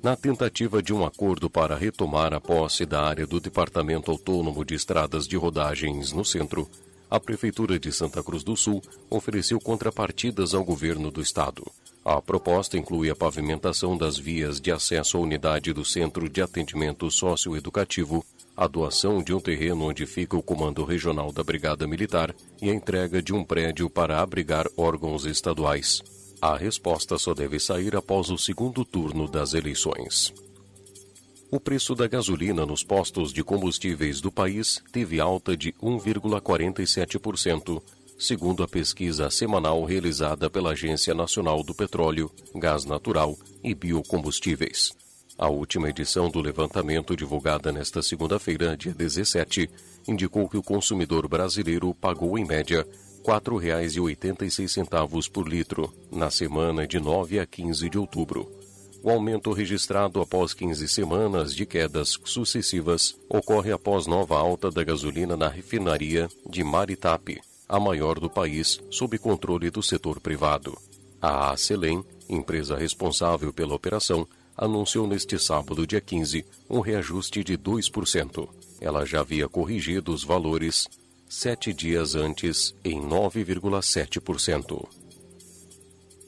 Na tentativa de um acordo para retomar a posse da área do Departamento Autônomo de Estradas de Rodagens no centro, a Prefeitura de Santa Cruz do Sul ofereceu contrapartidas ao governo do estado. A proposta inclui a pavimentação das vias de acesso à unidade do Centro de Atendimento Socioeducativo, a doação de um terreno onde fica o Comando Regional da Brigada Militar e a entrega de um prédio para abrigar órgãos estaduais. A resposta só deve sair após o segundo turno das eleições. O preço da gasolina nos postos de combustíveis do país teve alta de 1,47%, segundo a pesquisa semanal realizada pela Agência Nacional do Petróleo, Gás Natural e Biocombustíveis. A última edição do levantamento, divulgada nesta segunda-feira, dia 17, indicou que o consumidor brasileiro pagou, em média, R$ 4,86 por litro na semana de 9 a 15 de outubro. O aumento registrado após 15 semanas de quedas sucessivas ocorre após nova alta da gasolina na refinaria de Maritape, a maior do país, sob controle do setor privado. A Acelém, empresa responsável pela operação, anunciou neste sábado, dia 15, um reajuste de 2%. Ela já havia corrigido os valores sete dias antes em 9,7%.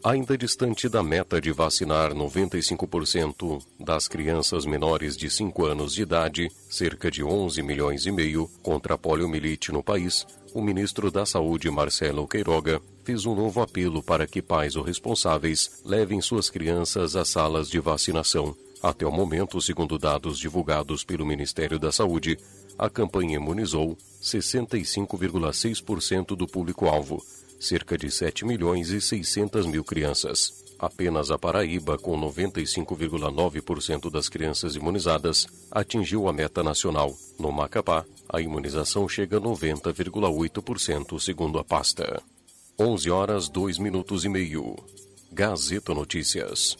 Ainda distante da meta de vacinar 95% das crianças menores de 5 anos de idade, cerca de 11 milhões e meio, contra a poliomielite no país, o ministro da Saúde, Marcelo Queiroga, fez um novo apelo para que pais ou responsáveis levem suas crianças às salas de vacinação. Até o momento, segundo dados divulgados pelo Ministério da Saúde, a campanha imunizou 65,6% do público-alvo, cerca de 7 milhões e 600 mil crianças. Apenas a Paraíba, com 95,9% das crianças imunizadas, atingiu a meta nacional. No Macapá, a imunização chega a 90,8%, segundo a pasta. 11 horas 2 minutos e meio. Gazeta Notícias.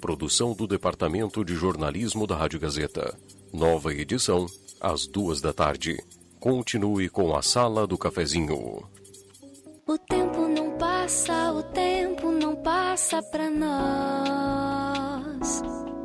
Produção do Departamento de Jornalismo da Rádio Gazeta. Nova edição, às duas da tarde. Continue com a Sala do Cafezinho. O tempo não passa, o tempo não passa pra nós.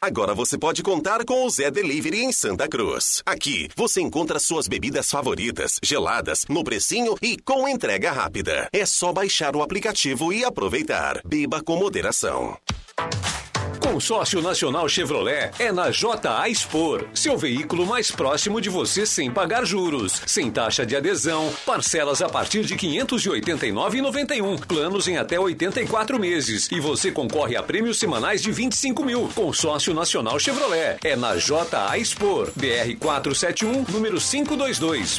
Agora você pode contar com o Zé Delivery em Santa Cruz. Aqui você encontra suas bebidas favoritas, geladas, no precinho e com entrega rápida. É só baixar o aplicativo e aproveitar. Beba com moderação. Consórcio Nacional Chevrolet é na JA Expor, seu veículo mais próximo de você sem pagar juros, sem taxa de adesão, parcelas a partir de 589,91, planos em até 84 meses e você concorre a prêmios semanais de 25 mil. Consórcio Nacional Chevrolet é na JA Expor, BR 471, número 522.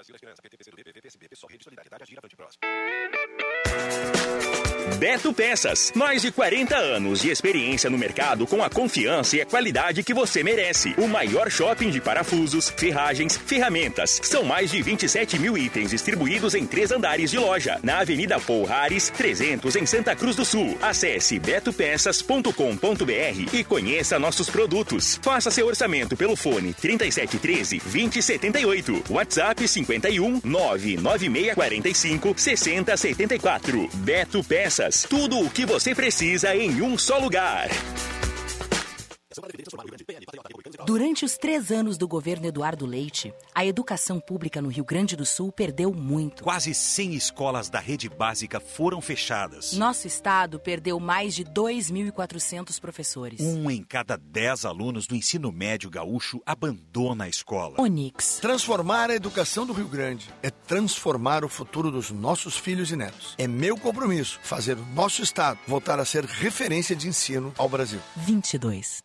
Brasil, Esperança, PT, PCdoB, PP, PSB, PSOL, Rede Solidariedade, Agir, Avante, Próximo. Beto Peças, mais de 40 anos de experiência no mercado com a confiança e a qualidade que você merece. O maior shopping de parafusos, ferragens, ferramentas. São mais de 27 mil itens distribuídos em três andares de loja. Na Avenida Paul Harris, 300 em Santa Cruz do Sul. Acesse betopeças.com.br e conheça nossos produtos. Faça seu orçamento pelo fone 3713 2078. WhatsApp 51 99645 6074. Beto Peças. Tudo o que você precisa em um só lugar. Durante os três anos do governo Eduardo Leite, a educação pública no Rio Grande do Sul perdeu muito. Quase 100 escolas da rede básica foram fechadas. Nosso estado perdeu mais de 2.400 professores. Um em cada dez alunos do ensino médio gaúcho abandona a escola. Onix. Transformar a educação do Rio Grande é transformar o futuro dos nossos filhos e netos. É meu compromisso fazer o nosso estado voltar a ser referência de ensino ao Brasil. 22.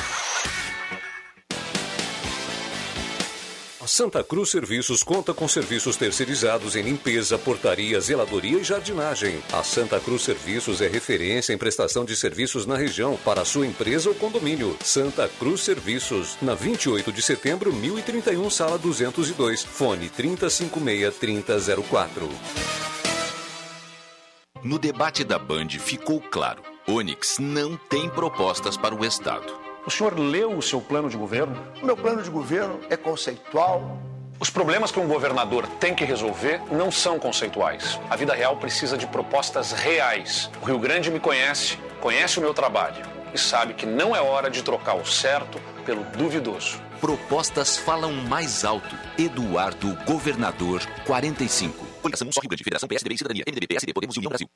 A Santa Cruz Serviços conta com serviços terceirizados em limpeza, portaria, zeladoria e jardinagem. A Santa Cruz Serviços é referência em prestação de serviços na região para sua empresa ou condomínio. Santa Cruz Serviços, na 28 de setembro, 1031, sala 202, fone 3056-3004. No debate da Band ficou claro: Onix não tem propostas para o Estado. O senhor leu o seu plano de governo? O meu plano de governo é conceitual. Os problemas que um governador tem que resolver não são conceituais. A vida real precisa de propostas reais. O Rio Grande me conhece, conhece o meu trabalho e sabe que não é hora de trocar o certo pelo duvidoso. Propostas falam mais alto. Eduardo Governador 45. Coligação Só Rio Grande, Federação PSDB e Cidadania, MDB, PSD, Podemos e União Brasil.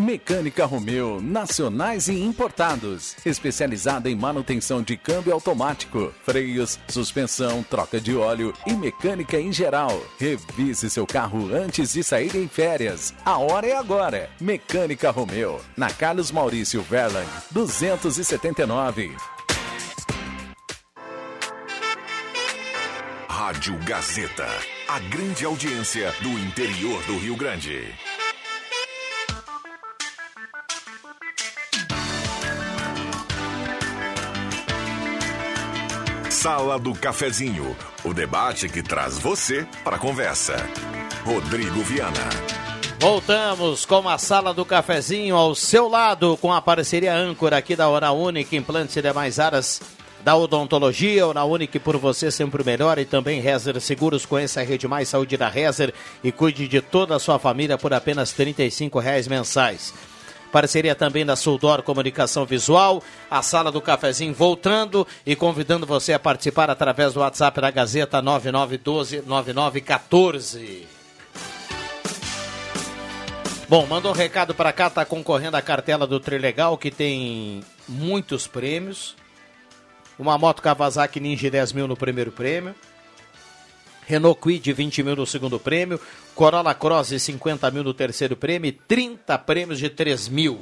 Mecânica Romeu, nacionais e importados. Especializada em manutenção de câmbio automático, freios, suspensão, troca de óleo e mecânica em geral. Revise seu carro antes de sair em férias. A hora é agora. Mecânica Romeu, na Carlos Maurício Verlang, 279. Rádio Gazeta. A grande audiência do interior do Rio Grande. Sala do Cafezinho, o debate que traz você para a conversa. Rodrigo Viana. Voltamos com a Sala do Cafezinho ao seu lado, com a parceria âncora aqui da Hora Única, implantes e demais áreas da odontologia. Hora Única por você sempre melhor e também Rezer Seguros. Conheça a Rede Mais Saúde da Rezer e cuide de toda a sua família por apenas 35 reais mensais. Parceria também da Suldor Comunicação Visual, a Sala do Cafezinho voltando e convidando você a participar através do WhatsApp da Gazeta 9912-9914. Bom, mandou um recado para cá, tá concorrendo à cartela do Trilegal, que tem muitos prêmios. Uma moto Kawasaki Ninja 10 mil no primeiro prêmio. Renault Kwid 20 mil no segundo prêmio. Corolla Cross 50 mil no terceiro prêmio. E 30 prêmios de 3 mil.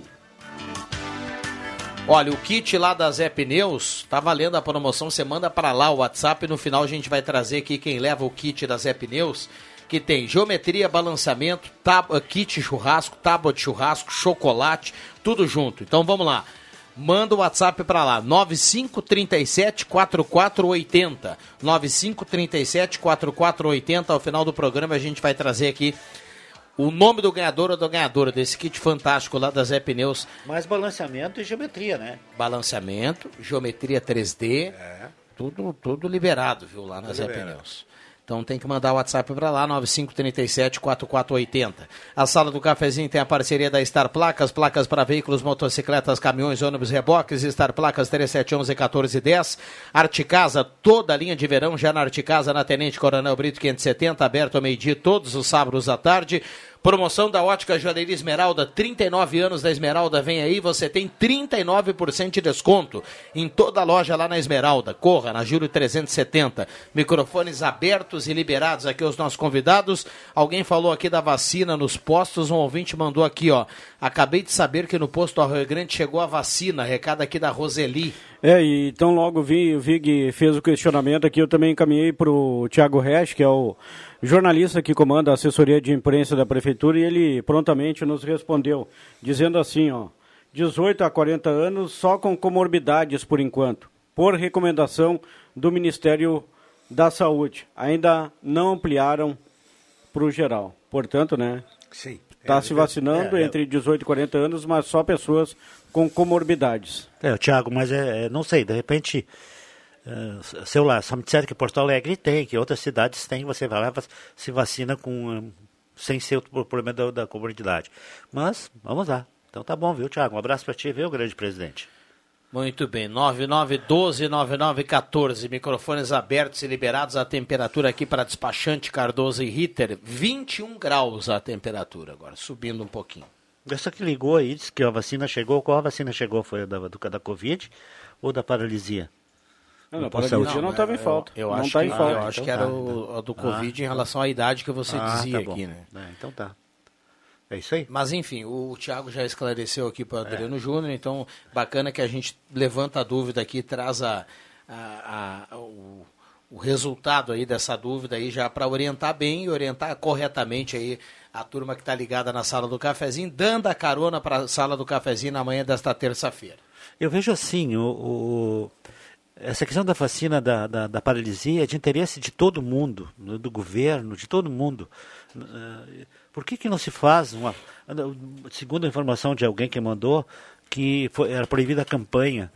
Olha, o kit lá da Zé Pneus tá valendo a promoção. Você manda para lá o WhatsApp. No final a gente vai trazer aqui quem leva o kit da Zé Pneus que tem geometria, balanceamento, tab, kit churrasco, tábua de churrasco, chocolate, tudo junto. Então vamos lá. Manda o WhatsApp para lá, 9537 4480. 9537 4480. Ao final do programa a gente vai trazer aqui o nome do ganhador ou da ganhadora desse kit fantástico lá da Zé Pneus. Mais balanceamento e geometria, né? Balanceamento, geometria 3D, é. tudo, tudo liberado, viu, lá na Tudo Zé liberado. Pneus. Então tem que mandar o WhatsApp para lá, 9537-4480. A sala do cafezinho tem a parceria da Star Placas, placas para veículos, motocicletas, caminhões, ônibus, reboques, Star Placas 3711-1410. Arte Casa, toda a linha de verão, já na Arte Casa, na Tenente Coronel Brito 570, aberto ao meio-dia, todos os sábados à tarde. Promoção da Ótica Joalheria Esmeralda, 39 anos da Esmeralda, vem aí, você tem 39% de desconto em toda a loja lá na Esmeralda. Corra, na Júlio 370. Microfones abertos e liberados aqui aos nossos convidados. Alguém falou aqui da vacina nos postos, um ouvinte mandou aqui, ó. Acabei de saber que no posto Arroio Grande chegou a vacina, recado aqui da Roseli. É, e então logo vi, o Vig fez o questionamento aqui, eu também encaminhei para o Tiago Resch, que é o jornalista que comanda a assessoria de imprensa da prefeitura, e ele prontamente nos respondeu, dizendo assim, ó, 18 a 40 anos só com comorbidades por enquanto, por recomendação do Ministério da Saúde. Ainda não ampliaram para o geral. Portanto, né? Sim. Está É, se vacinando é, é. entre 18 e 40 anos, mas só pessoas com comorbidades. É, Tiago, mas é, é, não sei, de repente, é, sei lá, só me disseram que Porto Alegre tem, que outras cidades têm, você vai lá se vacina com, hum, sem ser o problema da, da comunidade. Mas, vamos lá. Então tá bom, viu, Tiago? Um abraço para ti, viu, grande presidente? Muito bem, 9912-9914, microfones abertos e liberados, a temperatura aqui para despachante Cardoso e Ritter, 21 graus a temperatura agora, subindo um pouquinho. Essa que ligou aí, disse que a vacina chegou. Qual a vacina chegou? Foi a da, do, da Covid ou da paralisia? Não, não, paralisia saúde. não estava em falta. Eu, não acho, está que, em falta. eu acho Então que era tá, o, então. a do Ah, Covid em tá relação à idade que você Ah, dizia tá aqui, né? É, então tá. É isso aí. Mas enfim, o Thiago já esclareceu aqui para o Adriano Júnior, então bacana que a gente levanta a dúvida aqui, traz a, a- a- o, o resultado aí dessa dúvida aí já para orientar bem e orientar corretamente aí a turma que está ligada na sala do cafezinho, dando a carona para a sala do cafezinho na manhã desta terça-feira. Eu vejo assim, o, o- essa questão da vacina da, da, da paralisia é de interesse de todo mundo, né, do governo, de todo mundo. Eh, Por que, que não se faz uma. Segundo a informação de alguém que mandou, que foi, era proibida a campanha.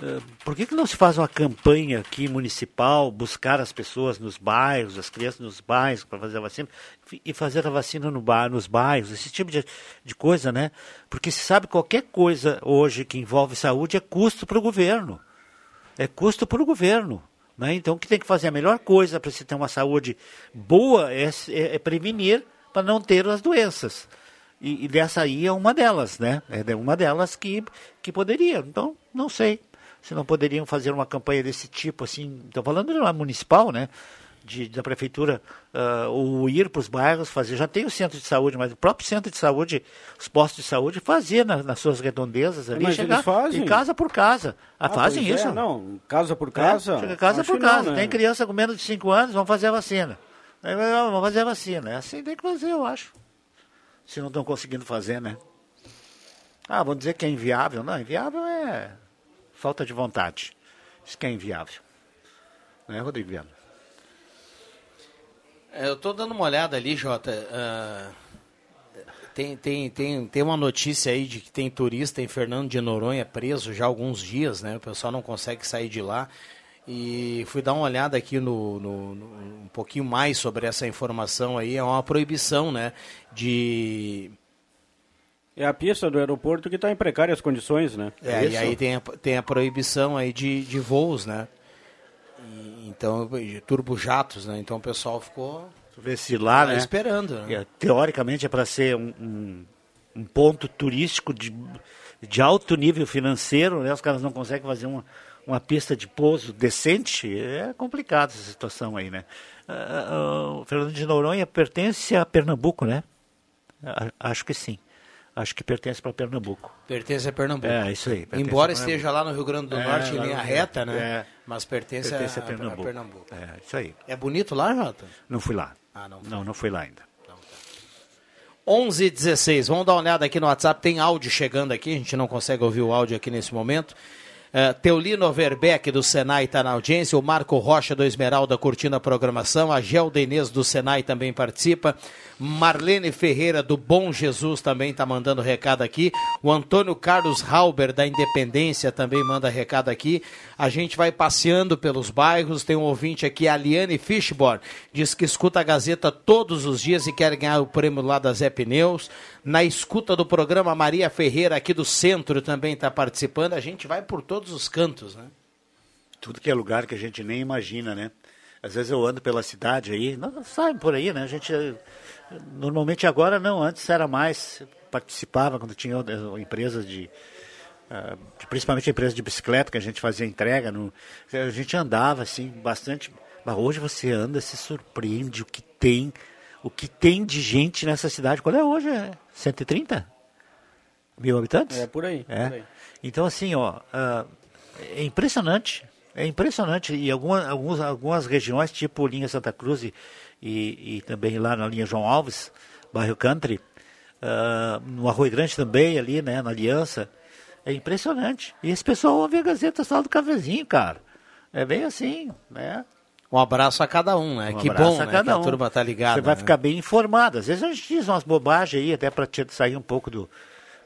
eh, Por que, que não se faz uma campanha aqui municipal, buscar as pessoas nos bairros, as crianças nos bairros para fazer a vacina, e fazer a vacina no bar, nos bairros, esse tipo de, de coisa, né? Porque se sabe qualquer coisa hoje que envolve saúde é custo para o governo. É custo para o governo. Né? Então, o que tem que fazer? A melhor coisa para se ter uma saúde boa é, é- é prevenir para não ter as doenças. E, e dessa aí é uma delas, né? É uma delas que, que poderia. Então, não sei se não poderiam fazer uma campanha desse tipo, assim, estou falando de uma municipal, né? De, da prefeitura, ah, ou ir para os bairros, fazer. Já tem o centro de saúde, mas o próprio centro de saúde, os postos de saúde, fazer na- nas suas redondezas ali, Mas chegar eles fazem. casa por casa. Ah, Ah, fazem é, isso. não, casa por casa. É, casa por que não, casa. né? Tem criança com menos de 5 anos, vão fazer a vacina. Aí, não, Vão fazer a vacina. É assim tem que fazer, eu acho. Se não estão conseguindo fazer, né? Ah, vão dizer que é inviável. Não, inviável é falta de vontade. Isso que é inviável. Né, Rodrigo Viana? É, Eu estou dando uma olhada ali, Jota. ah, tem, tem, tem, tem uma notícia aí de que tem turista em Fernando de Noronha preso já há alguns dias, né? O pessoal não consegue sair de lá. E fui dar uma olhada aqui no, no- no- um pouquinho mais sobre essa informação aí. É uma proibição, né? De É a pista do aeroporto que está em precárias condições, né? É, e aí tem a, tem a proibição aí de, de voos, né? Então, de turbojatos, né? Então o pessoal ficou lá, né? esperando. Né? É, Teoricamente é para ser um, um, um ponto turístico de, de alto nível financeiro, né? Os caras não conseguem fazer uma, uma pista de pouso decente. É complicado essa situação aí, né? Ah, ah, o Fernando de Noronha pertence a Pernambuco, né? A- Acho que sim. Acho que pertence para Pernambuco. Pertence a Pernambuco. É, isso aí. Embora esteja lá no Rio Grande do É, Norte em linha no- reta, né? é. Mas pertence, Pertence a, a Pernambuco. a Pernambuco. É, isso aí. É bonito lá, Jota? Não fui lá. Ah, não. Não, não fui lá ainda. 11 e 16. Vamos dar uma olhada aqui no WhatsApp. Tem áudio chegando aqui. A gente não consegue ouvir o áudio aqui nesse momento. Uh, Teolino Overbeck do Senai está na audiência. O Marco Rocha do Esmeralda curtindo a programação. A Gelda Inês do Senai também participa. Marlene Ferreira do Bom Jesus também está mandando recado aqui. O Antônio Carlos Halber da Independência também manda recado aqui. A gente vai passeando pelos bairros. Tem um ouvinte aqui, a Liane Fishborn, diz que escuta a Gazeta todos os dias e quer ganhar o prêmio lá da Zé Pneus. Na escuta do programa, Maria Ferreira aqui do centro também está participando. A gente vai por todos os cantos, né? Tudo que é lugar que a gente nem imagina, né? Às vezes eu ando pela cidade aí, não sabe por aí, né? A gente normalmente agora não, antes era mais, participava quando tinha empresas de, de- principalmente empresas de bicicleta que a gente fazia entrega, no, a gente andava assim bastante, mas hoje você anda se surpreende o que tem, o que tem de gente nessa cidade. Qual é hoje? É 130 mil habitantes? É por aí. É. por aí. Então, assim, ó, ah, é impressionante. É impressionante. E alguma, alguns, algumas regiões, tipo linha Santa Cruz e, e, e também lá na linha João Alves, bairro Country, ah, no Arroio Grande também, ali, né, na Aliança, é impressionante. E esse pessoal ouve a Gazeta só do cafezinho, cara. É bem assim, né? Um abraço a cada um, né? Um que bom, a né? cada que a turma tá ligada. Você vai né? ficar bem informado. Às vezes a gente diz umas bobagens aí, até para sair um pouco do,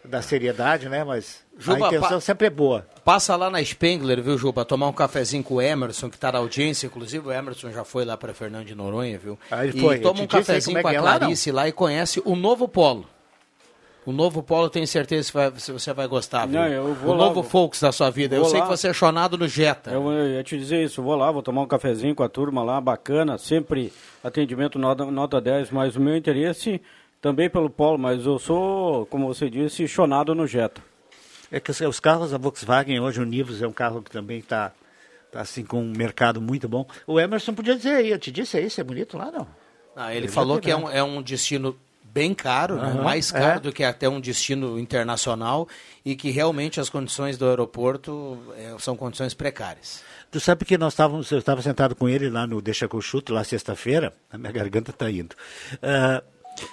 da seriedade, né? Mas Juba, a intenção pa- sempre é boa. Passa lá na Spengler, viu, Juba? Tomar um cafezinho com o Emerson, que tá na audiência. Inclusive, o Emerson já foi lá para Fernando de Noronha, viu? Ah, ele e foi. Eu toma um cafezinho como com é a é lá? Clarice lá, e conhece o novo Polo. O novo Polo, tenho certeza que vai- você vai gostar, viu? Não, eu vou o lá, novo vou- Folks da sua vida. Eu sei lá. que você é chonado no Jetta. Eu ia te dizer isso, vou lá, vou tomar um cafezinho com a turma lá, bacana, sempre atendimento nota, nota 10, mas o meu interesse também pelo Polo, mas eu sou, como você disse, chonado no Jetta. É que os, os carros da Volkswagen hoje, o Nivus é um carro que também está tá, assim com um mercado muito bom. O Emerson podia dizer aí, eu te disse aí, isso é bonito lá, não? Ah, ele Eu falou que é um, é um destino bem caro, né? Aham, mais caro é. do que até um destino internacional e que realmente as condições do aeroporto eh, são condições precárias. Tu sabe que nós estávamos, eu estava sentado com ele lá no Deixa eu chuto, lá sexta-feira, a minha garganta está indo. Ah,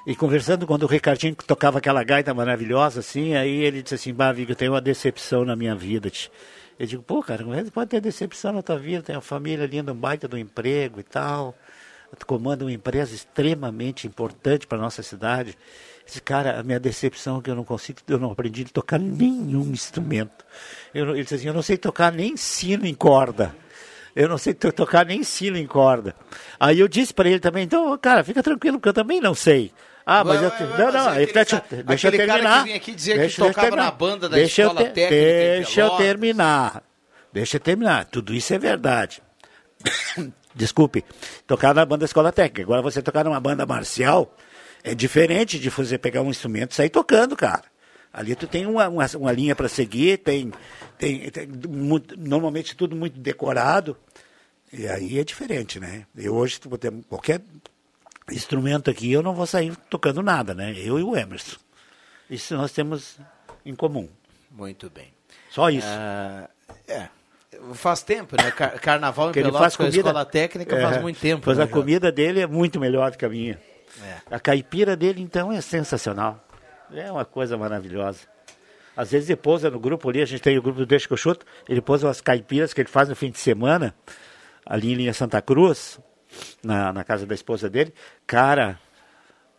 e conversando, quando o Ricardinho tocava aquela gaita maravilhosa, assim, aí ele disse assim, bah, Vigo, tenho uma decepção na minha vida. tch." Eu digo, pô, cara, é pode ter decepção na tua vida? Tem uma família linda, um baita do emprego e tal. Tu comanda uma empresa extremamente importante para nossa cidade. Esse cara, a minha decepção é que eu não consigo, eu não aprendi a tocar nenhum instrumento. Eu, ele disse assim, eu não sei tocar nem sino em corda. Eu não sei to- tocar nem sino em corda. Aí eu disse para ele também, então, cara, fica tranquilo, que eu também não sei. Ah, mas eu. te- não, não, é aquele deixa, cara- deixa eu que terminar. vinha aqui dizer que Deixa eu tocava terminar. na banda da Deixa escola ter- técnica Deixa eu terminar. Deixa eu terminar. Tudo isso é verdade. Desculpe, tocar na banda escola técnica. Agora você tocar numa banda marcial é diferente de você pegar um instrumento e sair tocando, cara. Ali tu tem uma, uma, uma linha para seguir, tem, tem, tem mu- normalmente tudo muito decorado. E aí é diferente, né? Eu hoje, qualquer instrumento aqui, eu não vou sair tocando nada, né? Eu e o Emerson. Isso nós temos em comum. Muito bem. Só isso. Ah, é. Faz tempo, né? Car- Carnaval em Porque ele Pelotas com a escola técnica É, faz muito tempo. Mas né, a comida dele é muito melhor do que a minha. É. A caipira dele, então, é sensacional. É uma coisa maravilhosa. Às vezes ele pousa no grupo ali, a gente tem o grupo do Deixa que eu chuto, ele pousa umas caipiras que ele faz no fim de semana, ali em linha Santa Cruz, na, na casa da esposa dele. Cara,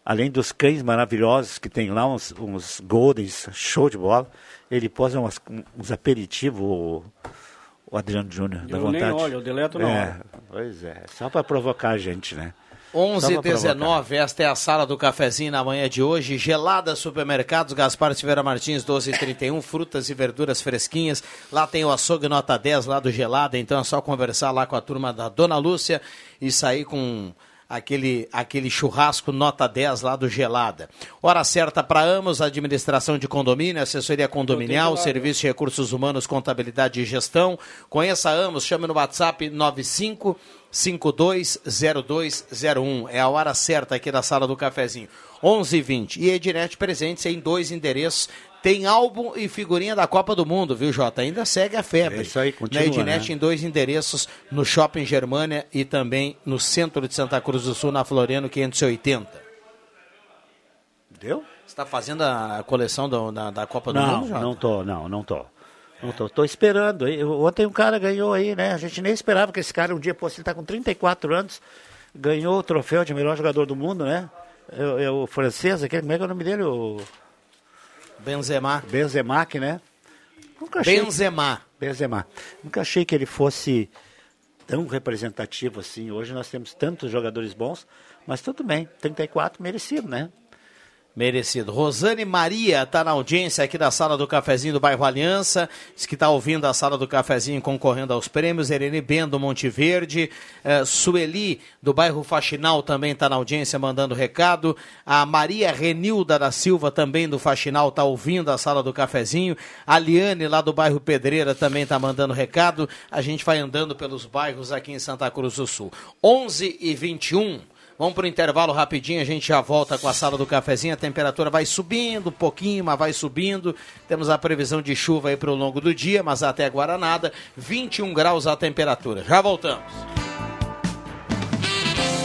além dos cães maravilhosos que tem lá, uns, uns Goldens, show de bola, ele posa umas, uns aperitivos, o, Adriano Júnior, dá Eu nem vontade. olho, eu deleto na é. Pois é, só para provocar a gente, né? 11 Só e pra provocar. 19, esta é a sala do cafezinho na manhã de hoje. Gelada Supermercados, Gaspar Silveira Martins, 12 e 31, frutas e verduras fresquinhas. Lá tem o açougue nota 10 lá do Gelada, então é só conversar lá com a turma da Dona Lúcia e sair com aquele, aquele churrasco nota 10 lá do Gelada. Hora certa para Amos, administração de condomínio, assessoria condominial, serviço de recursos humanos, contabilidade e gestão. Conheça Amos, chame no WhatsApp 95 520201. É a hora certa aqui da sala do cafezinho. 11h20. E Ednet presentes em dois endereços. Tem álbum e figurinha da Copa do Mundo, viu, Jota? Ainda segue a febre. É isso aí, continua, Na Ednet né? em dois endereços, no Shopping Germânia e também no centro de Santa Cruz do Sul, na Floriano 580. Deu? Você está fazendo a coleção do- da, da Copa do Não, Mundo, Jota? não tô, não, não tô. Não tô, tô esperando. Eu- Ontem um cara ganhou aí, né? A gente nem esperava que esse cara um dia, pô, ele tá com 34 anos, ganhou o troféu de melhor jogador do mundo, né? É, é o francês, aquele, como é que é o nome dele? O Benzema. Benzemac, né? Nunca achei Benzema. Benzema. Nunca achei que ele fosse tão representativo assim. Hoje nós temos tantos jogadores bons, mas tudo bem, 34 merecido, né? Merecido. Rosane Maria está na audiência aqui da sala do cafezinho do bairro Aliança. Diz que está ouvindo a sala do cafezinho concorrendo aos prêmios. Irene Ben do Monte Verde. Eh, Sueli do bairro Faxinal também está na audiência mandando recado. A Maria Renilda da Silva também do Faxinal está ouvindo a sala do cafezinho. A Liane lá do bairro Pedreira também está mandando recado. A gente vai andando pelos bairros aqui em Santa Cruz do Sul. 11 e 21. Vamos para o intervalo rapidinho, a gente já volta com a sala do cafezinho. A temperatura vai subindo um pouquinho, mas vai subindo. Temos a previsão de chuva aí para o longo do dia, mas até agora nada. 21 graus a temperatura. Já voltamos.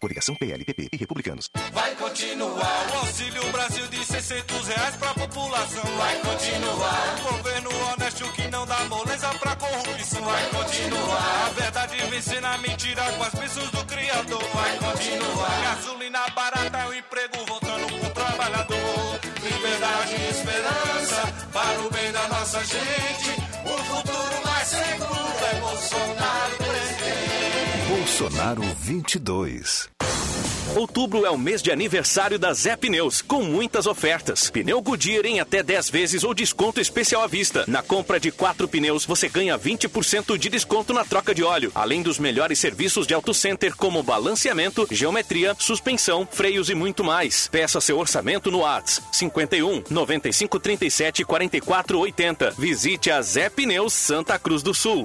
Coligação PLPP e Republicanos. Vai continuar o Auxílio Brasil de 600 reais pra população. Vai continuar o governo honesto que não dá moleza pra corrupção. Vai continuar a verdade vencendo a mentira com as bênçãos do Criador. Vai continuar gasolina barata, o emprego voltando pro trabalhador. Liberdade e esperança para o bem da nossa gente. O futuro mais seguro é Bolsonaro. Bolsonaro 22. Outubro é o mês de aniversário da Zé Pneus, com muitas ofertas. Pneu Goodyear em até 10 vezes ou desconto especial à vista. Na compra de quatro pneus, você ganha 20% de desconto na troca de óleo, além dos melhores serviços de auto center como balanceamento, geometria, suspensão, freios e muito mais. Peça seu orçamento no ATS 51 95 37 44 80. Visite a Zé Pneus Santa Cruz do Sul.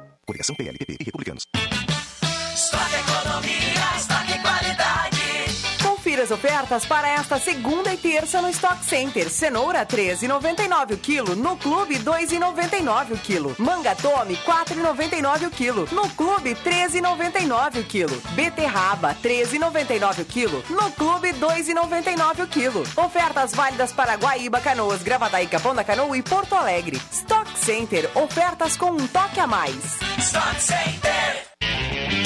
Coligação PLPP e Republicanos. Estoque economia. Ofertas para esta segunda e terça no Stock Center. Cenoura 13,99 o quilo, no Clube 2,99 o quilo. Manga Tome 4,99 o quilo, no Clube 13,99 o quilo. Beterraba 13,99 o quilo, no Clube 2,99 o quilo. Ofertas válidas para Guaíba, Canoas, Gravataí, Capão da Canoa e Porto Alegre. Stock Center, ofertas com um toque a mais. Stock Center.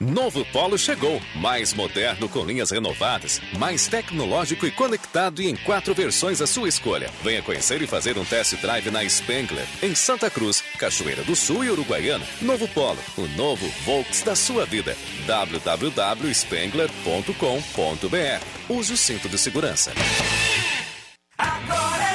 Novo Polo chegou, mais moderno com linhas renovadas, mais tecnológico e conectado e em quatro versões à sua escolha. Venha conhecer e fazer um test drive na Spengler, em Santa Cruz, Cachoeira do Sul e Uruguaiana. Novo Polo, o novo Volks da sua vida. www.spengler.com.br. Use o cinto de segurança. Agora 22.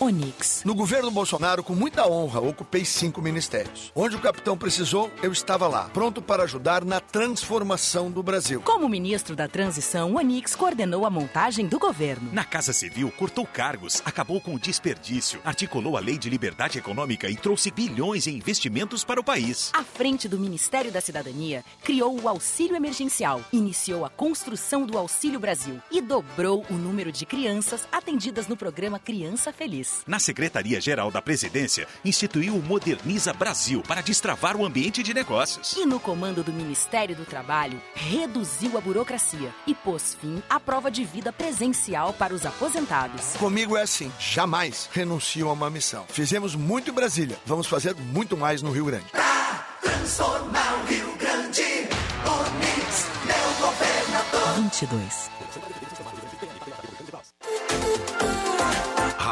Onix. No governo Bolsonaro, com muita honra, ocupei cinco ministérios. Onde o capitão precisou, eu estava lá, pronto para ajudar na transformação do Brasil. Como ministro da Transição, Onix coordenou a montagem do governo. Na Casa Civil, cortou cargos, acabou com o desperdício, articulou a lei de liberdade econômica e trouxe bilhões em investimentos para o país. À frente do Ministério da Cidadania, criou o Auxílio Emergencial, iniciou a construção do Auxílio Brasil e dobrou o número de crianças atendidas no programa Criança Feliz. Na Secretaria-Geral da Presidência, instituiu o Moderniza Brasil para destravar o ambiente de negócios. E no comando do Ministério do Trabalho, reduziu a burocracia e pôs fim à prova de vida presencial para os aposentados. Comigo é assim, jamais renuncio a uma missão. Fizemos muito em Brasília, vamos fazer muito mais no Rio Grande. Transformar o Rio Grande. Onix, meu governador. 22.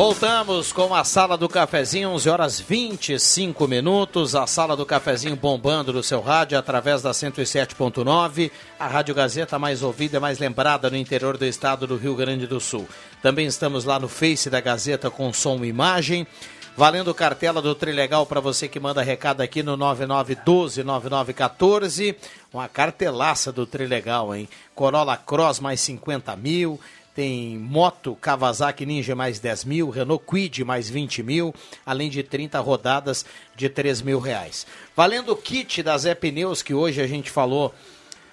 Voltamos com a Sala do Cafezinho, 11 horas 25 minutos. A Sala do Cafezinho bombando no seu rádio através da 107.9. A Rádio Gazeta mais ouvida e mais lembrada no interior do estado do Rio Grande do Sul. Também estamos lá no Face da Gazeta com som e imagem. Valendo cartela do Trilegal para você que manda recado aqui no 9912-9914. Uma cartelaça do Trilegal, hein? Corolla Cross mais 50 mil. Tem moto Kawasaki Ninja mais 10 mil, Renault Quid mais 20 mil, além de 30 rodadas de 3 mil reais. Valendo o kit da Zé Pneus, que hoje a gente falou,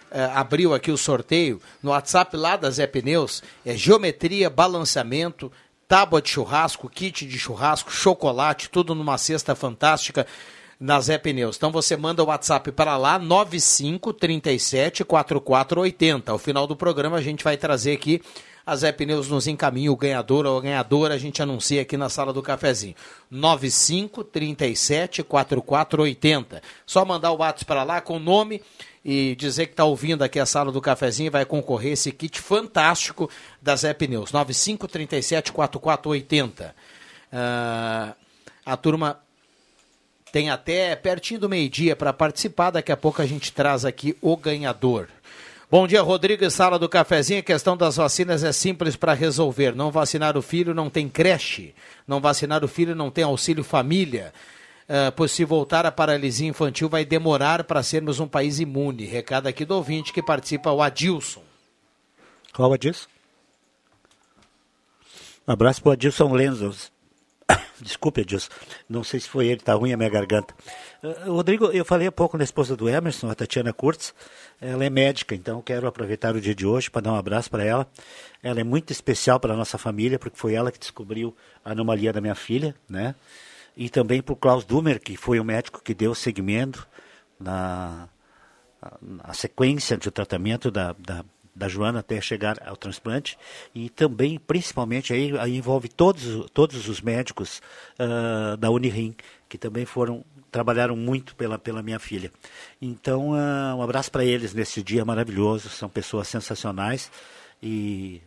eh, abriu aqui o sorteio, no WhatsApp lá da Zé Pneus, é geometria, balanceamento, tábua de churrasco, kit de churrasco, chocolate, tudo numa cesta fantástica na Zé Pneus. Então você manda o WhatsApp para lá, 9537 4480. Ao final do programa a gente vai trazer aqui a Zé Pneus nos encaminha o ganhador ou a ganhadora, a gente anuncia aqui na sala do cafezinho. 9537 4480. Só mandar o WhatsApp para lá com o nome e dizer que está ouvindo aqui a sala do cafezinho vai concorrer esse kit fantástico da Zé Pneus. 9537 4480. Uh, a turma tem até pertinho do meio-dia para participar. Daqui a pouco a gente traz aqui o ganhador. Bom dia, Rodrigo, sala do cafezinho. A questão das vacinas é simples para resolver. Não vacinar o filho não tem creche. Não vacinar o filho não tem auxílio família. Uh, pois se voltar a paralisia infantil vai demorar para sermos um país imune. Recado aqui do ouvinte que participa, o Adilson. Qual Adilson? Um abraço para o Adilson Lenzos. Desculpe, Adilson. Não sei se foi ele, está ruim a minha garganta. Uh, Rodrigo, eu falei há pouco na esposa do Emerson, a Tatiana Kurtz. Ela é médica, então quero aproveitar o dia de hoje para dar um abraço para ela. Ela é muito especial para a nossa família, porque foi ela que descobriu a anomalia da minha filha, né? E também para o Klaus Dumer, que foi o médico que deu seguimento na, na sequência de tratamento da, da, da Joana até chegar ao transplante. E também, principalmente, aí, aí envolve todos, todos os médicos uh, da Unirim, que também foram trabalharam muito pela, pela minha filha. Então, uh, um abraço para eles nesse dia maravilhoso, são pessoas sensacionais. E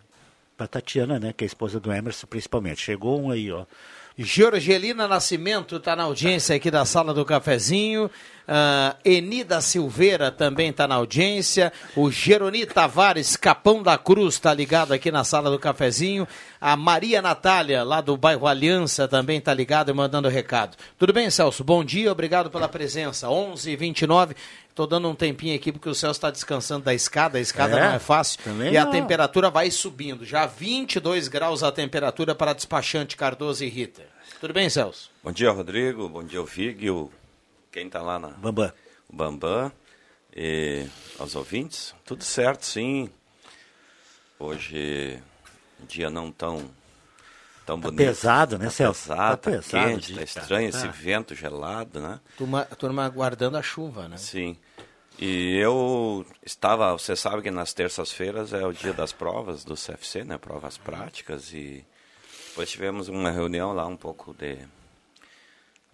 para Tatiana, né, que é a esposa do Emerson, principalmente. Chegou um aí, ó. Georgelina Nascimento está na audiência aqui da sala do cafezinho. Uh, Enida Silveira também está na audiência. O Geroni Tavares Capão da Cruz está ligado aqui na sala do cafezinho. A Maria Natália, lá do bairro Aliança, também está ligado e mandando recado. Tudo bem, Celso? Bom dia, obrigado pela presença. 11 h 29 Estou dando um tempinho aqui porque o Celso está descansando da escada. A escada É? não é fácil. Também e a não. temperatura vai subindo. Já 22 graus a temperatura para despachante Cardoso e Rita. Tudo bem, Celso? Bom dia, Rodrigo. Bom dia, o Fig. O... Quem está lá na. Bambam. O Bambam. E aos ouvintes. Tudo certo, sim. Hoje, um dia não tão, tão Tá bonito. pesado, né, Tá Celso? Pesado, Tá tá pesado o quente, dia, tá tá, estranho tá. esse vento gelado, né? Turma, turma aguardando a chuva, né? Sim. E eu estava, você sabe que nas terças-feiras é o dia das provas do CFC, né? Provas práticas e depois tivemos uma reunião lá um pouco de,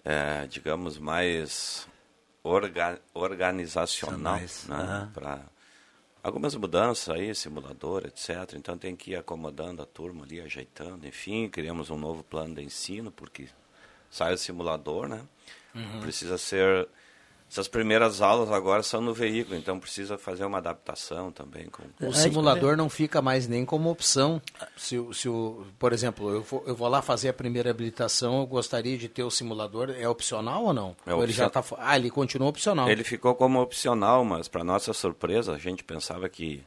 é, digamos, mais orga, organizacional, Mais, né? Para algumas mudanças aí, simulador, etc. Então tem que ir acomodando a turma ali, ajeitando, enfim, criamos um novo plano de ensino porque sai o simulador, né? Uhum. Precisa ser essas primeiras aulas agora são no veículo, então precisa fazer uma adaptação também com O simulador não fica mais nem como opção. Se, o- se o, por exemplo, eu vou, eu vou lá fazer a primeira habilitação, eu gostaria de ter o simulador. É opcional ou não? É ou ele já tá, ah, ele continua opcional. Ele ficou como opcional, mas para nossa surpresa, a gente pensava que,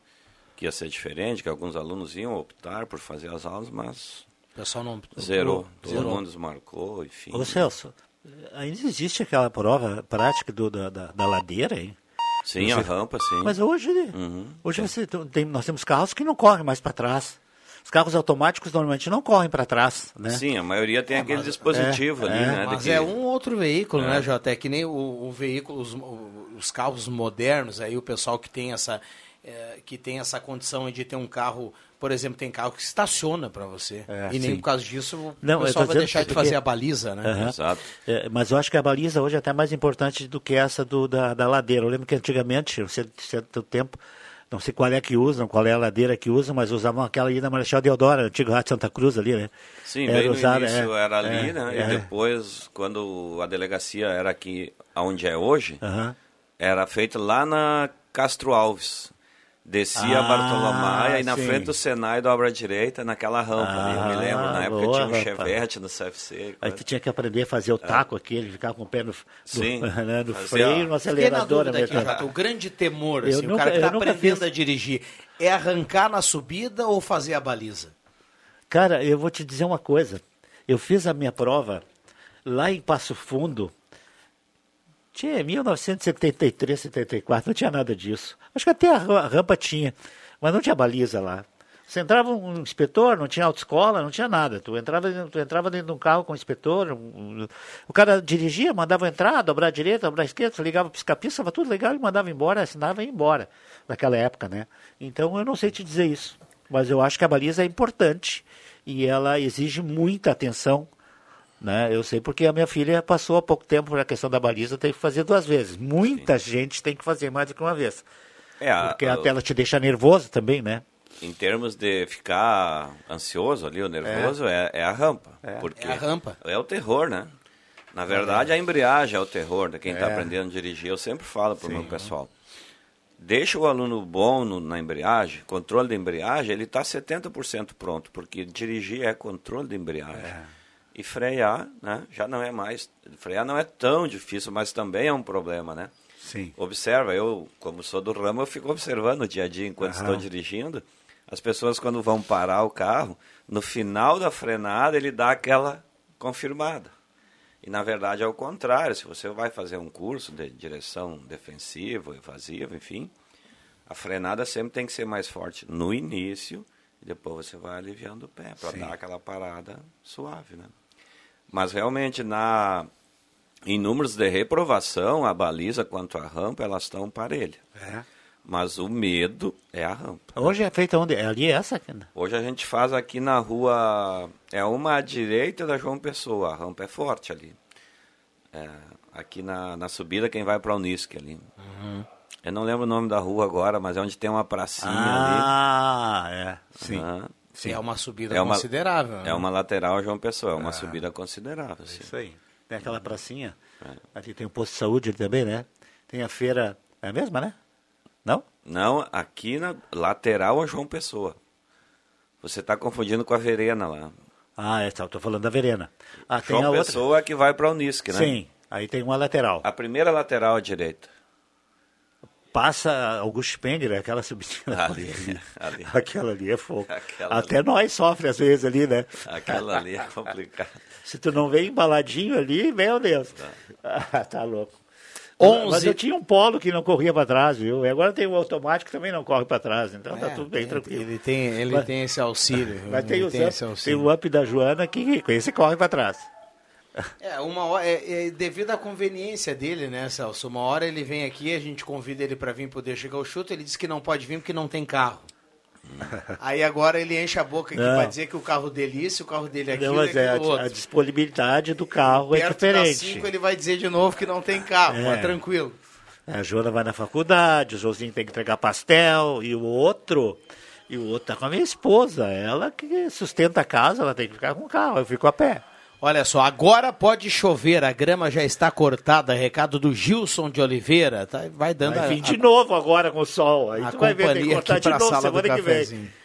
que ia ser diferente, que alguns alunos iam optar por fazer as aulas, mas O pessoal não zerou. Todo Zerou. mundo desmarcou, enfim. Ô Celso, ainda existe aquela prova prática do, da, da, da ladeira, hein? Sim, Você- a rampa, sim. Mas hoje, Uhum. hoje você tem, nós temos carros que não correm mais para trás. Os carros automáticos normalmente não correm para trás, né? Sim, a maioria tem aquele dispositivo é, ali, é. né? Mas que- é um outro veículo, É. né, Jota? É que nem o, o veículo, os, os carros modernos, aí o pessoal que tem essa eh, que tem essa condição de ter um carro, por exemplo, tem carro que estaciona para você. É, e nem sim. por causa disso o Não, eu pessoal vai deixar de porque- fazer a baliza, né? Aham. É, mas eu acho que a baliza hoje é até mais importante do que essa do, da, da ladeira. Eu lembro que antigamente, um certo, certo tempo, não sei qual é que usam, qual é a ladeira que usam, mas usavam aquela ali na Marechal Deodoro, antigo Rádio Santa Cruz ali, né? Sim, Era bem no usada, início é, era ali, é, né? é. E depois, quando a delegacia era aqui, onde é hoje, Aham. era feita lá na Castro Alves. Descia a Ah, Bartolomé e na sim. frente do Senai dobra à direita naquela rampa ali. Eu me Ah, lembro, na época boa, tinha um rapaz. Chevette no CFC. Aí tu tinha que aprender a fazer o taco aquele, ficar com o pé no, do, Sim, né, do freio, no acelerador. ao aqui, o grande temor, assim, o nunca- cara que está aprendendo fiz. a dirigir, é arrancar na subida ou fazer a baliza? Cara, eu vou te dizer uma coisa. Eu fiz a minha prova lá em Passo Fundo. Tinha 1973, 74, não tinha nada disso. Acho que até a ra- rampa tinha, mas não tinha baliza lá. Você entrava um inspetor, não tinha autoescola, não tinha nada. Tu entrava, tu entrava dentro de um carro com o inspetor, um- um- o cara dirigia, mandava entrar, dobrar a direita, dobrar a esquerda, ligava o pisca-pisca, estava tudo legal, ele mandava embora, assinava e ia embora, naquela época, né? Então eu não sei te dizer isso, mas eu acho que a baliza é importante e ela exige muita atenção, né? Eu sei porque a minha filha passou há pouco tempo por a questão da baliza, teve que fazer duas vezes. Muita gente tem que fazer mais do que uma vez. É, porque a- ela te deixa nervoso também, né? Em termos de ficar ansioso ali, ou nervoso, é, é a rampa. porque É a rampa. É o terror, né? Na verdade, a embreagem é o terror de quem está É. aprendendo a dirigir. Eu sempre falo para o meu pessoal. Deixa o aluno bom no- na embreagem, controle da embreagem, ele está 70% pronto, porque dirigir é controle da embreagem. E frear, né? Já não é mais. Frear não é tão difícil, mas também é um problema, né? Sim. Observa, eu, como sou do ramo, eu fico observando o dia a dia enquanto Aham. estou dirigindo. As pessoas, quando vão parar o carro, no final da frenada, ele dá aquela confirmada. E, na verdade, é o contrário. Se você vai fazer um curso de direção defensiva, evasiva, enfim, a frenada sempre tem que ser mais forte no início e depois você vai aliviando o pé para dar aquela parada suave, né? Mas realmente na em números de reprovação, a baliza quanto à rampa, elas estão parelhas. É. Mas o medo é a rampa. Hoje é feita onde? É ali essa? aqui, né? Hoje a gente faz aqui na rua, é uma à direita da João Pessoa, a rampa é forte ali. É, aqui na, na subida, quem vai para Unisque ali. Eu não lembro o nome da rua agora, mas é onde tem uma pracinha Ah, é. ali. Sim. É uma subida É uma- considerável. né? É uma lateral João Pessoa, é uma subida considerável. sim. Isso aí. Tem aquela pracinha. É. Ali tem o posto de saúde ali também, né? Tem a feira. É a mesma, né? Não? Não, aqui na lateral a João Pessoa. Você está confundindo com a Verena lá. Ah, é, tá, tô falando da Verena. Ah, tem João a outra. Pessoa é que vai para Unisque, né? Sim, aí tem uma lateral. A primeira lateral à direita. Passa Augusto Spengler, aquela subidinha. Ali, ali. Aquela ali é fogo. Aquela Até nós sofre às vezes ali, né? Aquela ali é complicada. Se tu não vem embaladinho ali, meu Deus. Ah, tá louco. Mas 11. eu tinha um polo que não corria para trás, viu? E agora tem o automático que também não corre para trás, então tá É, tudo bem tranquilo. Ele tem, ele Mas- tem esse auxílio. Mas tem, ele os tem up, esse tem o up da Joana que com esse corre para trás. É, uma hora, é, é devido à conveniência dele, né, Celso? Uma hora ele vem aqui, a gente convida ele para vir poder chegar ao chute, ele diz que não pode vir porque não tem carro. Aí agora ele enche a boca aqui Não. para dizer que o carro dele isso, o carro dele aquilo, Não, mas é, aquilo a, a disponibilidade do carro é diferente. 5 ele vai dizer de novo que não tem carro, É. mas tranquilo. A Joana vai na faculdade, o Joãozinho tem que entregar pastel, e o outro, e o outro tá com a minha esposa, ela que sustenta a casa, ela tem que ficar com o carro, eu fico a pé. Olha só, agora pode chover, a grama já está cortada, recado do Gilson de Oliveira, tá? vai dando Vai a, vir de a- novo agora com o sol, aí a tu vai ver, tem que companhia cortar aqui de para a novo sala do semana que vem. cafezinho.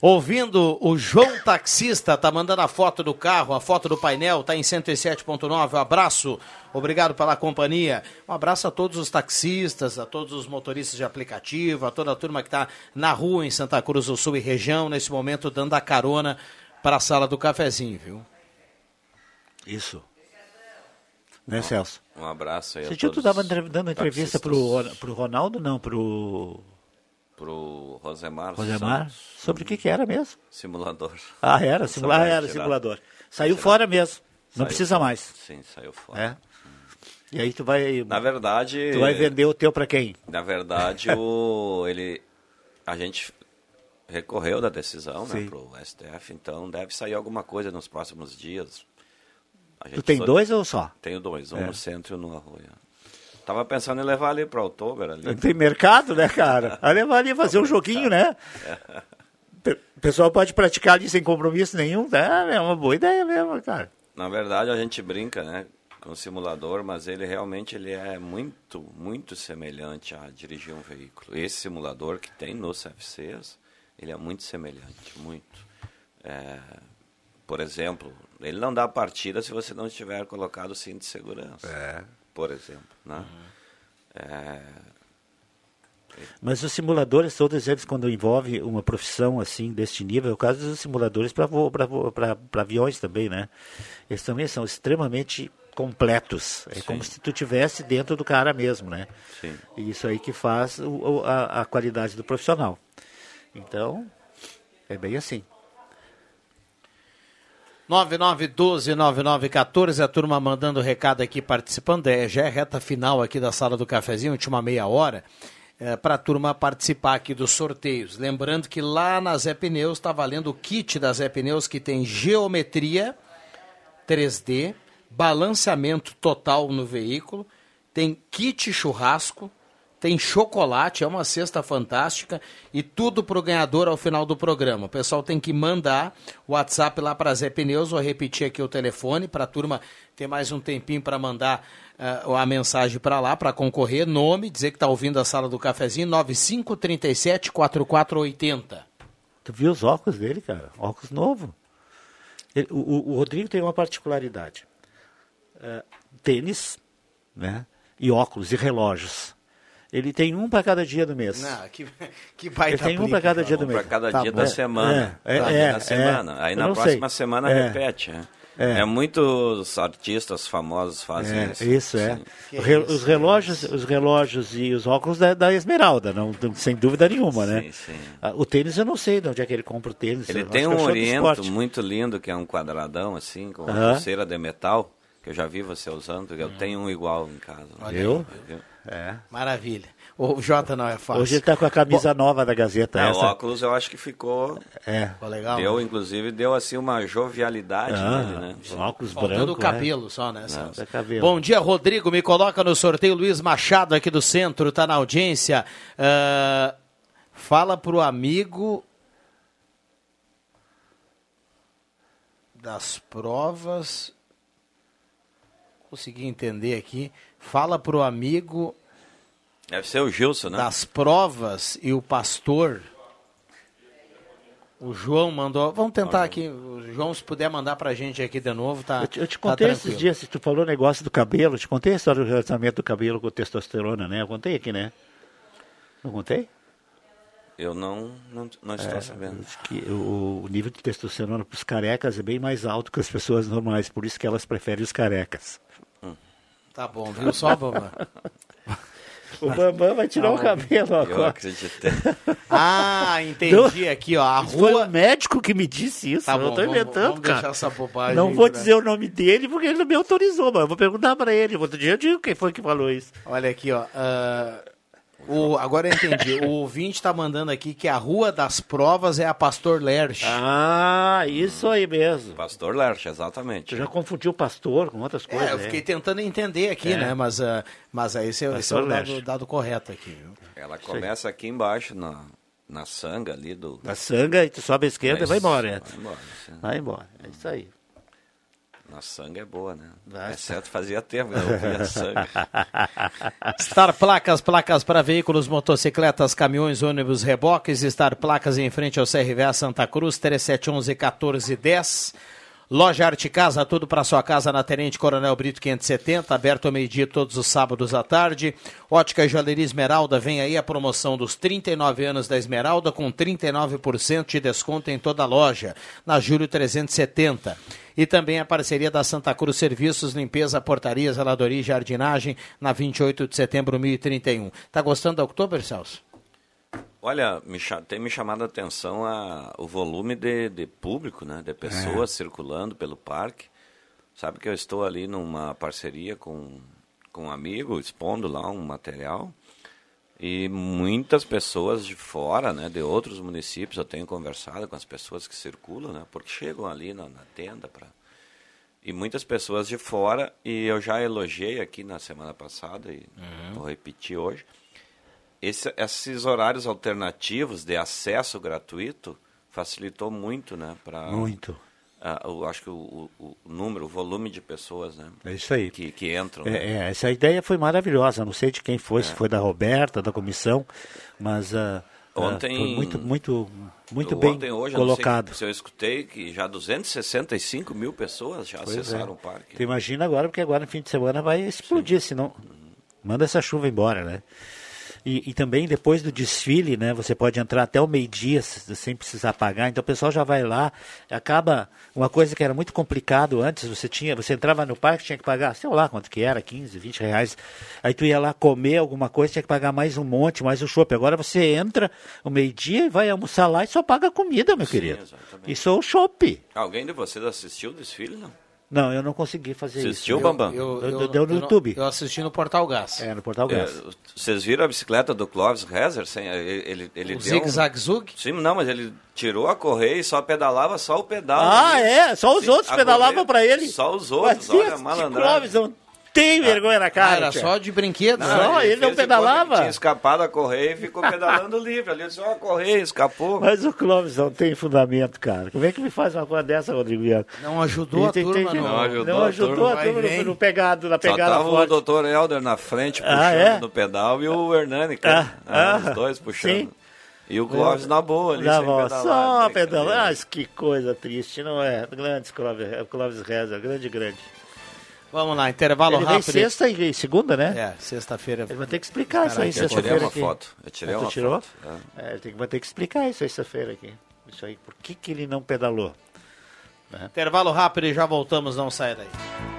Ouvindo o João Taxista, tá mandando a foto do carro, a foto do painel, tá em 107.9. Um abraço, obrigado pela companhia. Um abraço a todos os taxistas, a todos os motoristas de aplicativo, a toda a turma que tá na rua em Santa Cruz do Sul e região, nesse momento dando a carona para a sala do cafezinho, viu? Isso. Né, Celso? Um abraço aí a dia tu todos estava dando entrevista taxistas. pro, pro Ronaldo, não, pro Pro Rosemar. Rosemar. Santos. Sobre o que que era mesmo? Simulador. Ah, era, simula... ah, era tirar. simulador. Saiu Tirar. fora mesmo, não Saiu precisa fora. mais. Sim, saiu fora. É. E aí tu vai... Na verdade... Tu vai vender o teu para quem? Na verdade, o, ele, a gente recorreu da decisão né, Sim. pro STF, então deve sair alguma coisa nos próximos dias. A Tu tem só- dois ou só? Tenho dois, um É. no centro e um no Arroio. Tava pensando em levar ali para outubro ali. Tem mercado, né, cara? Vai levar ali fazer um joguinho, né? Pe- O pessoal pode praticar ali sem compromisso nenhum, tá? É uma boa ideia mesmo, cara. Na verdade, a gente brinca, né, com o simulador, mas ele realmente ele é muito, muito semelhante a dirigir um veículo. Esse simulador que tem nos CFCs, ele é muito semelhante, muito. É, por exemplo, ele não dá partida se você não tiver colocado o cinto de segurança. É. Por exemplo, né? É, Mas os simuladores, todos eles, quando envolve uma profissão assim, deste nível, é o caso dos simuladores para aviões também, né? Eles também são extremamente completos. É Sim. como se tu tivesse dentro do cara mesmo, né? Sim. E isso aí que faz o- a, a qualidade do profissional. Então, é bem assim. 9912-9914, a turma mandando recado aqui, participando. É, já é reta final aqui da sala do cafezinho, última meia hora, para a turma participar aqui dos sorteios. Lembrando que lá na Zé Pneus está valendo o kit da Zé Pneus que tem geometria 3D, balanceamento total no veículo, tem kit churrasco, tem chocolate, é uma cesta fantástica e tudo pro ganhador ao final do programa. O pessoal tem que mandar o WhatsApp lá para Zé Pneus, vou repetir aqui o telefone para a turma ter mais um tempinho para mandar ah, a mensagem para lá, para concorrer, nome, dizer que está ouvindo a sala do cafezinho, 9537 4480. Tu viu os óculos dele, cara? Óculos novo. Ele- o, o- o Rodrigo tem uma particularidade. É, tênis, né? E óculos e relógios. Ele tem um para cada dia do mês. Não, que, que baita Ele tem um para cada dia do um mês. para cada Tá dia bom. da É, semana. É, é, é, semana. é. Aí na próxima sei. semana É. repete. né? É. É. muitos artistas famosos fazem É, isso. isso é. Sim. O re- os relógios, os relógios e os óculos da, da Esmeralda, não, sem dúvida nenhuma, né? Sim, sim. Ah, O tênis eu não sei de onde é que ele compra o tênis. Ele tem um oriento muito lindo, que é um quadradão assim, com uma Aham. pulseira de metal, que eu já vi você usando, eu tenho um igual em casa. Olha Eu? É. Maravilha. O Jota não é fácil. Hoje ele está com a camisa nova da Gazeta. É, o essa. óculos eu acho que ficou. É. Ficou legal. Deu, né? inclusive, deu assim uma jovialidade Ah, nele, né? os óculos Faltando branco, o cabelo só, né? Não, é cabelo. Bom dia, Rodrigo. Me coloca no sorteio. Luiz Machado aqui do centro, tá na audiência. Ah, fala pro amigo das provas. Consegui entender aqui. Fala pro amigo Deve ser o Gilson, né? das provas e o pastor. O João mandou. Vamos tentar aqui. O João, se puder mandar pra gente aqui de novo, tá? Eu te, eu te tá contei esses tranquilo. dias, tu falou o negócio do cabelo, eu te contei a história do relacionamento do cabelo com testosterona, né? Eu contei aqui, né? Não contei? Eu não, não, não estou É, sabendo. que o, o nível de testosterona para os carecas é bem mais alto que as pessoas normais, por isso que elas preferem os carecas. Tá bom, viu só, Boba? O Bambam vai tirar o cabelo Eu agora. acreditei. Ah, entendi aqui, ó. A Foi rua. o médico que me disse isso. Tá eu bom, tô vamos- inventando, vamos deixar cara. essa bobagem não aí vou pra- dizer o nome dele porque ele não me autorizou, mas eu vou perguntar pra ele. Outro dia eu digo quem foi que falou isso. Olha aqui, ó. ah, o, agora eu entendi. O ouvinte tá mandando aqui que a Rua das Provas é a Pastor Lerche. Ah, isso aí mesmo. Pastor Lerche, exatamente. Tu já confundiu o pastor com outras coisas. É, eu né? fiquei tentando entender aqui, É. né? Mas, ah, mas aí esse, é- esse é o dado, dado correto aqui, viu? Ela começa aqui embaixo, na, na sanga ali do... Na sanga e tu sobe à esquerda e vai embora. é. Vai embora, sim. Vai embora. É isso aí. Na sanga é boa, né? É certo, fazia tempo que eu via sanga. Star Placas, placas para veículos, motocicletas, caminhões, ônibus, reboques. Star Placas em frente ao CRVA Santa Cruz, 3711-1410. Loja Arte Casa, tudo para sua casa na Tenente Coronel Brito 570, aberto ao meio-dia todos os sábados à tarde. Ótica e Joalheria Esmeralda, vem aí a promoção dos 39 anos da Esmeralda com 39% de desconto em toda a loja, na Júlio 370. E também a parceria da Santa Cruz Serviços, Limpeza, Portaria, Zeladoria e Jardinagem, na 28 de setembro, 1031. Tá gostando da Oktober, Celso? Olha, me tem me chamado a atenção a, o volume de, de público, né? De pessoas circulando pelo parque. Sabe que eu estou ali numa parceria com, com um amigo, expondo lá um material. E muitas pessoas de fora, né, de outros municípios, eu tenho conversado com as pessoas que circulam, né, porque chegam ali na, na tenda para e muitas pessoas de fora e eu já elogiei aqui na semana passada e vou repetir hoje esse- esses horários alternativos de acesso gratuito facilitou muito, né, para Muito. eu acho que o, o- o número, o volume de pessoas, né, É isso aí. que, que entram. né? É, é, essa ideia foi maravilhosa. Não sei de quem foi, se foi da Roberta, da comissão, mas ah, Ontem- foi muito, muito, muito Eu bem ontem, hoje, eu colocado. se eu escutei que já 265 mil pessoas já Pois é. acessaram o parque. Tu imagina agora, porque agora no fim de semana vai explodir, senão manda essa chuva embora, né? E, e também depois do desfile, né? Você pode entrar até o meio-dia sem precisar pagar. Então o pessoal já vai lá. Acaba uma coisa que era muito complicado antes. Você tinha, você entrava no parque, tinha que pagar, sei lá quanto que era, 15, 20 reais. Aí tu ia lá comer alguma coisa, tinha que pagar mais um monte, mais o chopp. Agora você entra o meio-dia e vai almoçar lá e só paga a comida, meu querido. exatamente. E só o chopp. Alguém de vocês assistiu o desfile, não? Não, eu não consegui fazer Assistiu, isso. Bambam? Eu, Deu- eu- deu no eu não- YouTube. Eu assisti no Portal Gás. É, no Portal É, Gás. vocês viram a bicicleta do Clóvis Rezer? Sem, ele, ele, O deu zigue-zague-zug? Sim, não, mas ele tirou a correia e só pedalava só o pedal. Ah, ali. é? Só os Sim, outros pedalavam pra ele? Só os outros, Mas olha malandragem. Clóvis não tem vergonha na cara. Ah, era tia. só de brinquedo? Só, ele não de conta pedalava. Tinha escapado a correia e ficou pedalando livre. Ali só a correia escapou. Mas o Clóvis não tem fundamento, cara. Como é que me faz uma coisa dessa, Rodrigo Bianco? Não ajudou a Tem- tem- turma, tem- não. Não ajudou Não a ajudou turma. a turma no, no pegado, na Só pegada tava o forte. doutor Helder na frente, puxando Ah, é? no pedal, e o Hernani, cara. Ah, Ah, ah, os dois puxando. sim. E o Clóvis na boa ali, Na sem boa, pedalar. só pedalar. Ah, que coisa triste, não é? Grandes Clóvis, Clóvis Reza, grande, grande. Vamos lá, intervalo Ele rápido. sexta e segunda, né? É, sexta-feira. Ele vai ter que explicar isso aí eu tirei sexta-feira uma aqui. foto. Eu tirei Ah, uma tirou? foto. É, ele tem que- vai ter que explicar isso sexta-feira aqui. Isso aí, por que, que ele não pedalou? Intervalo rápido e já voltamos, não sai daí.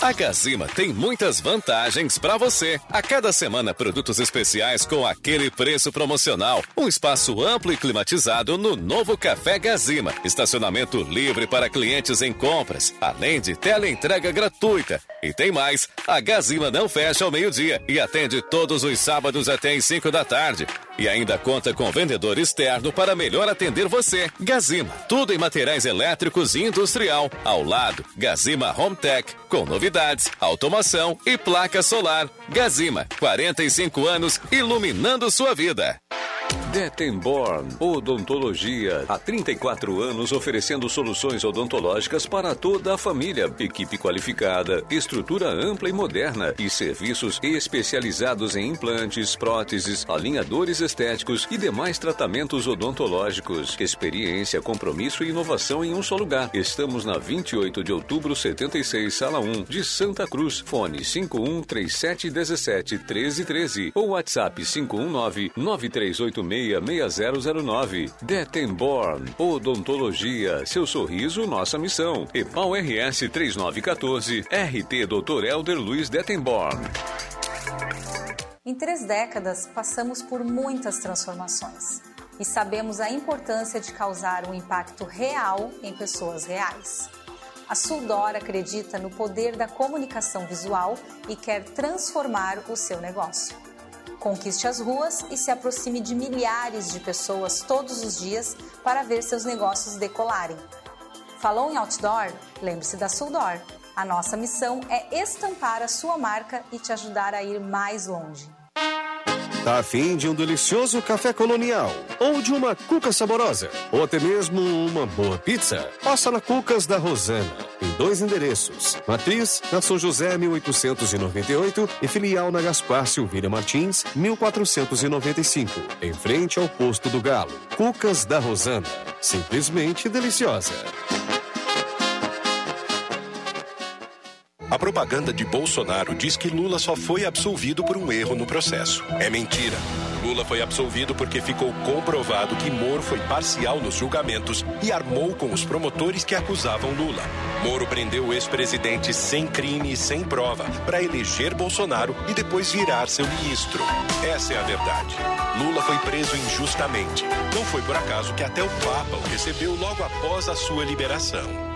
A Gazima tem muitas vantagens para você. A cada semana, produtos especiais com aquele preço promocional. Um espaço amplo e climatizado no novo Café Gazima. Estacionamento livre para clientes em compras, além de teleentrega gratuita. E tem mais: a Gazima não fecha ao meio-dia e atende todos os sábados até às 5 da tarde. E ainda conta com vendedor externo para melhor atender você. Gazima, tudo em materiais elétricos e industrial. Ao lado, Gazima Home Tech, com novidades, automação e placa solar. Gazima, 45 anos iluminando sua vida. Detenborn Odontologia. Há 34 anos oferecendo soluções odontológicas para toda a família. Equipe qualificada, estrutura ampla e moderna e serviços especializados em implantes, próteses, alinhadores estéticos e demais tratamentos odontológicos. Experiência, compromisso e inovação em um só lugar. Estamos na 28 de outubro, 76, sala 1, de Santa Cruz. Fone 51 3717 1313 ou WhatsApp 519 9386 6009. Detenborn Odontologia. Seu sorriso, nossa missão. EPAL RS 3914. RT Dr. Helder Luiz Detenborn. Em três décadas, passamos por muitas transformações e sabemos a importância de causar um impacto real em pessoas reais. A Suldor acredita no poder da comunicação visual e quer transformar o seu negócio. Conquiste as ruas e se aproxime de milhares de pessoas todos os dias para ver seus negócios decolarem. Falou em outdoor? Lembre-se da Suldor. A nossa missão é estampar a sua marca e te ajudar a ir mais longe. Tá afim de um delicioso café colonial? Ou de uma cuca saborosa? Ou até mesmo uma boa pizza? Passa na Cucas da Rosana. Em dois endereços. Matriz, na São José, 1898 e filial na Gaspar Silveira Martins, 1495. Em frente ao posto do Galo. Cucas da Rosana. Simplesmente deliciosa. A propaganda de Bolsonaro diz que Lula só foi absolvido por um erro no processo. É mentira. Lula foi absolvido porque ficou comprovado que Moro foi parcial nos julgamentos e armou com os promotores que acusavam Lula. Moro prendeu o ex-presidente sem crime e sem prova para eleger Bolsonaro e depois virar seu ministro. Essa é a verdade. Lula foi preso injustamente. Não foi por acaso que até o Papa o recebeu logo após a sua liberação.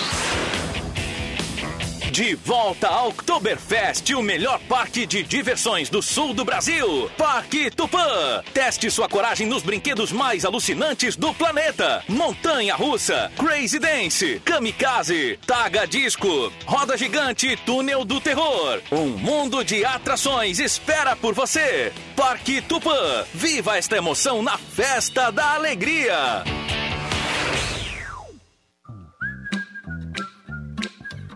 De volta ao Oktoberfest, o melhor parque de diversões do sul do Brasil. Parque Tupã. Teste sua coragem nos brinquedos mais alucinantes do planeta. Montanha Russa, Crazy Dance, Kamikaze, Taga Disco, Roda Gigante, Túnel do Terror. Um mundo de atrações espera por você. Parque Tupã. Viva esta emoção na Festa da Alegria.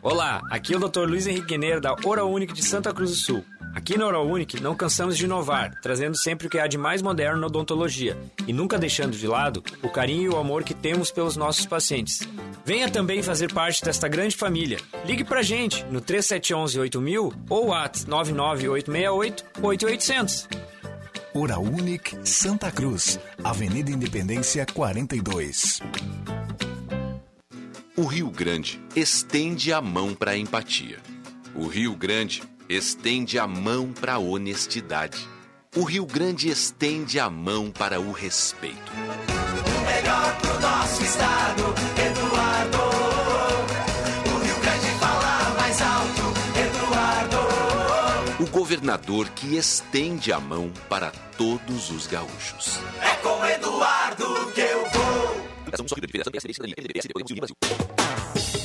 Olá, aqui é o Dr. Luiz Henrique Guineiro da Oral de Santa Cruz do Sul. Aqui na Oral não cansamos de inovar, trazendo sempre o que há de mais moderno na odontologia e nunca deixando de lado o carinho e o amor que temos pelos nossos pacientes. Venha também fazer parte desta grande família. Ligue pra gente no 3711 8000 ou at 99868 8800. Oral Santa Cruz, Avenida Independência 42. O Rio Grande estende a mão para a empatia. O Rio Grande estende a mão para a honestidade. O Rio Grande estende a mão para o respeito. O melhor pro nosso estado, Eduardo. O Rio Grande fala mais alto, Eduardo. O governador que estende a mão para todos os gaúchos. É com Eduardo que eu vou. Citação sorrido Liberdade filiação PSB, Cidadania, MDB, Brasil Podemos Unir Brasil.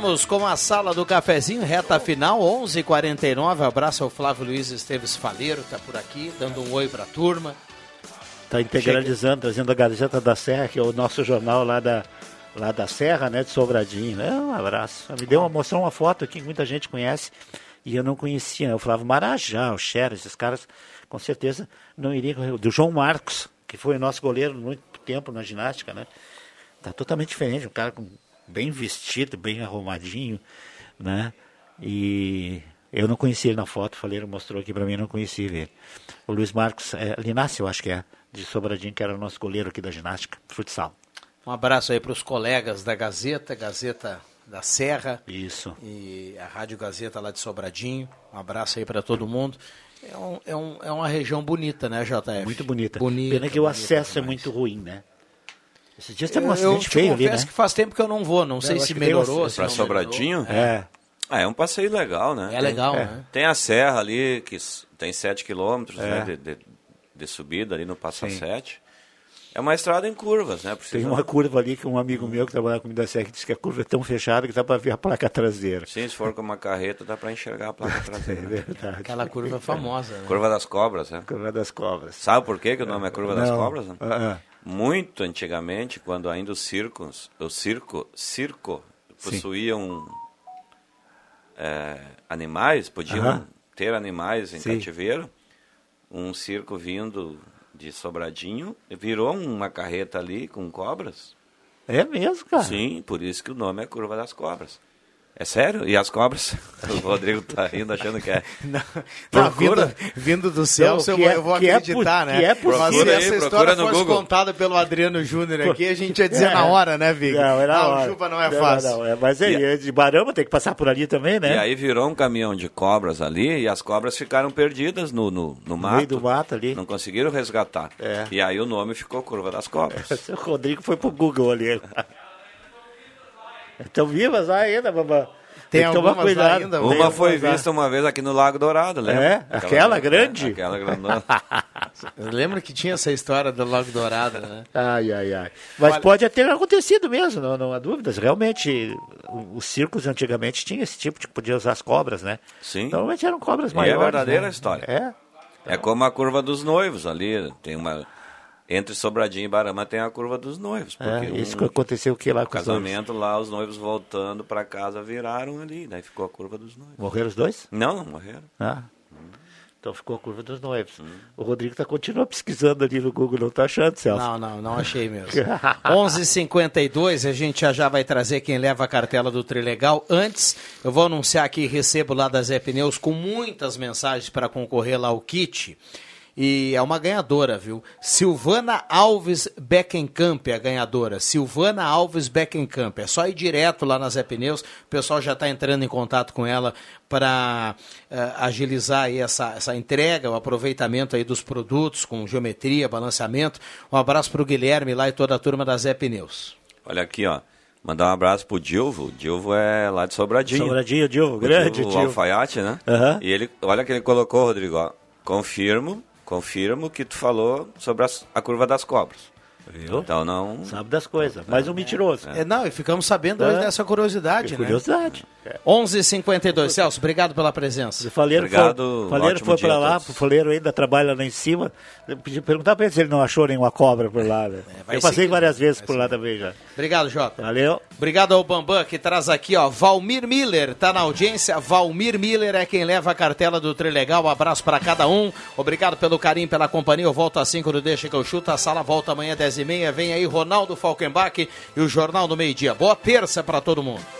Voltamos com a sala do cafezinho, reta final, 11:49. h 49 Abraço ao Flávio Luiz Esteves Faleiro, tá por aqui, dando um oi pra turma. Está integralizando, trazendo a Gazeta da Serra, que é o nosso jornal lá da, lá da Serra, né, de Sobradinho. É, um abraço. Me deu uma, mostrou uma foto aqui que muita gente conhece, E eu não conhecia. Eu falava Marajá, o Xera, esses caras, com certeza não iriam. Do João Marcos, que foi nosso goleiro muito tempo na ginástica, né? Tá totalmente diferente, um cara com, bem vestido, bem arrumadinho, né? E eu não conhecia ele na foto, falei, ele mostrou aqui para mim, eu não conhecia ele. O Luiz Marcos é, Linassi, eu acho que é, de Sobradinho, que era o nosso goleiro aqui da ginástica, futsal. Um abraço aí para os colegas da Gazeta, Gazeta da Serra. Isso. E a Rádio Gazeta lá de Sobradinho. Um abraço aí para todo mundo. É, um, é, um, é uma região bonita, né, JF? Muito bonita. Bonita. Pena que o acesso é demais. muito ruim, né? Esses dias teve um Eu, eu acidente te feio ali, né? confesso que faz tempo que eu não vou, não Eu sei se tem um melhorou. Pra não Sobradinho? melhorou. É. Ah, é um passeio legal, né? É legal, tem, né? Tem a serra ali, que tem 7 quilômetros É. né, de, de, de subida ali no Passa 7. É uma estrada em curvas, né? Tem Precisa... uma curva ali que um amigo meu que trabalha comigo da Serra que disse que a curva é tão fechada que dá para ver a placa traseira. Sim, se for com uma carreta, dá pra enxergar a placa É traseira. verdade. Aquela curva famosa, né? Curva das Cobras, né? Curva das Cobras. Sabe por quê que o nome é Curva das Não. Cobras? né? Ah, ah. Muito antigamente, quando ainda os circos, o circo, circo possuíam é, animais, podiam Aham. ter animais em Sim. cativeiro, um circo vindo de Sobradinho virou uma carreta ali com cobras. É mesmo, cara? Sim, por isso que o nome é Curva das Cobras. É sério? E as cobras? O Rodrigo tá rindo achando que é. Não, Procura. vindo, vindo do céu, Não, eu, que vou- é- eu vou que é acreditar, po- né? que é Mas possível. se Procura aí, essa história no fosse Google. contada pelo Adriano Júnior aqui, a gente ia dizer É. na hora, né, Vig? Não, é na Ah, hora. chupa não é Não, fácil. não, é, mas aí, é de Barama tem que passar por ali também, né? E aí virou um caminhão de cobras ali e as cobras ficaram perdidas no, no, no mato. meio do mato ali. Não conseguiram resgatar. É. E aí o nome ficou Curva das Cobras. O Rodrigo foi pro Google ali. Estão vivas lá ainda, babá. Tem que tomar algumas lá cuidado. ainda, Tem Uma foi lá. vista uma vez aqui no Lago Dourado, lembra? É? Aquela grande? Aquela grandona. Lembra que tinha essa história do Lago Dourado, né? Ai, ai, ai. Mas Olha- pode ter acontecido mesmo, não, não há dúvidas. Realmente, os circos antigamente tinham esse tipo de podia usar as cobras, né? Sim. Normalmente eram cobras E é maiores. verdadeira né? história. É. É como a curva dos noivos ali. Tem uma. Entre Sobradinho e Barama tem a curva dos noivos. É, Porque isso um- que aconteceu o que lá o com casamento lá, os noivos voltando para casa viraram ali. Daí ficou a curva dos noivos. Morreram os dois? Não, não morreram. Ah. Então ficou a curva dos noivos. O Rodrigo tá continua pesquisando ali no Google, não tá achando, Celso? Não, não, não achei mesmo. 11:52 a gente já já vai trazer quem leva a cartela do Trilegal. Antes, eu vou anunciar que recebo lá da Zé Pneus com muitas mensagens para concorrer lá ao kit. E é uma ganhadora, viu? Silvana Alves Beckenkamp é a ganhadora. Silvana Alves Beckenkamp. É só ir direto lá na Zé Pneus. O pessoal já está entrando em contato com ela para agilizar aí essa, essa entrega, o aproveitamento aí dos produtos com geometria, balanceamento. Um abraço para o Guilherme lá e toda a turma da Zé Pneus. Olha aqui, ó. Mandar um abraço pro Dilvo. O Dilvo é lá de Sobradinho. Sobradinho, Dilvo, grande Dilvo Dilvo. Alfaiate, né? Aham. E ele, olha que ele colocou, Rodrigo, ó. Confirmo, confirmo que tu falou sobre as- a curva das cobras. Viu? Então não... Sabe das coisas. Mais um mentiroso. É, não, e ficamos sabendo hoje É. dessa curiosidade, É né? curiosidade. 11:52 Celso, obrigado pela presença. O Faleiro Obrigado, foi, Faleiro foi dia pra a lá, o Faleiro ainda trabalha lá em cima. Eu podia perguntar pra ele se ele não achou nenhuma cobra por lá. Né? vai Eu passei seguindo, várias vezes por lá também já. Obrigado, Jota. Valeu. Obrigado ao Bambam, que traz aqui, ó, Valmir Miller, tá na audiência. Valmir Miller é quem leva a cartela do Trilegal. Um abraço para cada um. Obrigado pelo carinho, pela companhia. Eu volto às 5 do Deixa que eu chuto. A sala volta amanhã às 10h30. Vem aí Ronaldo Falkenbach e o Jornal do Meio Dia. Boa terça para todo mundo.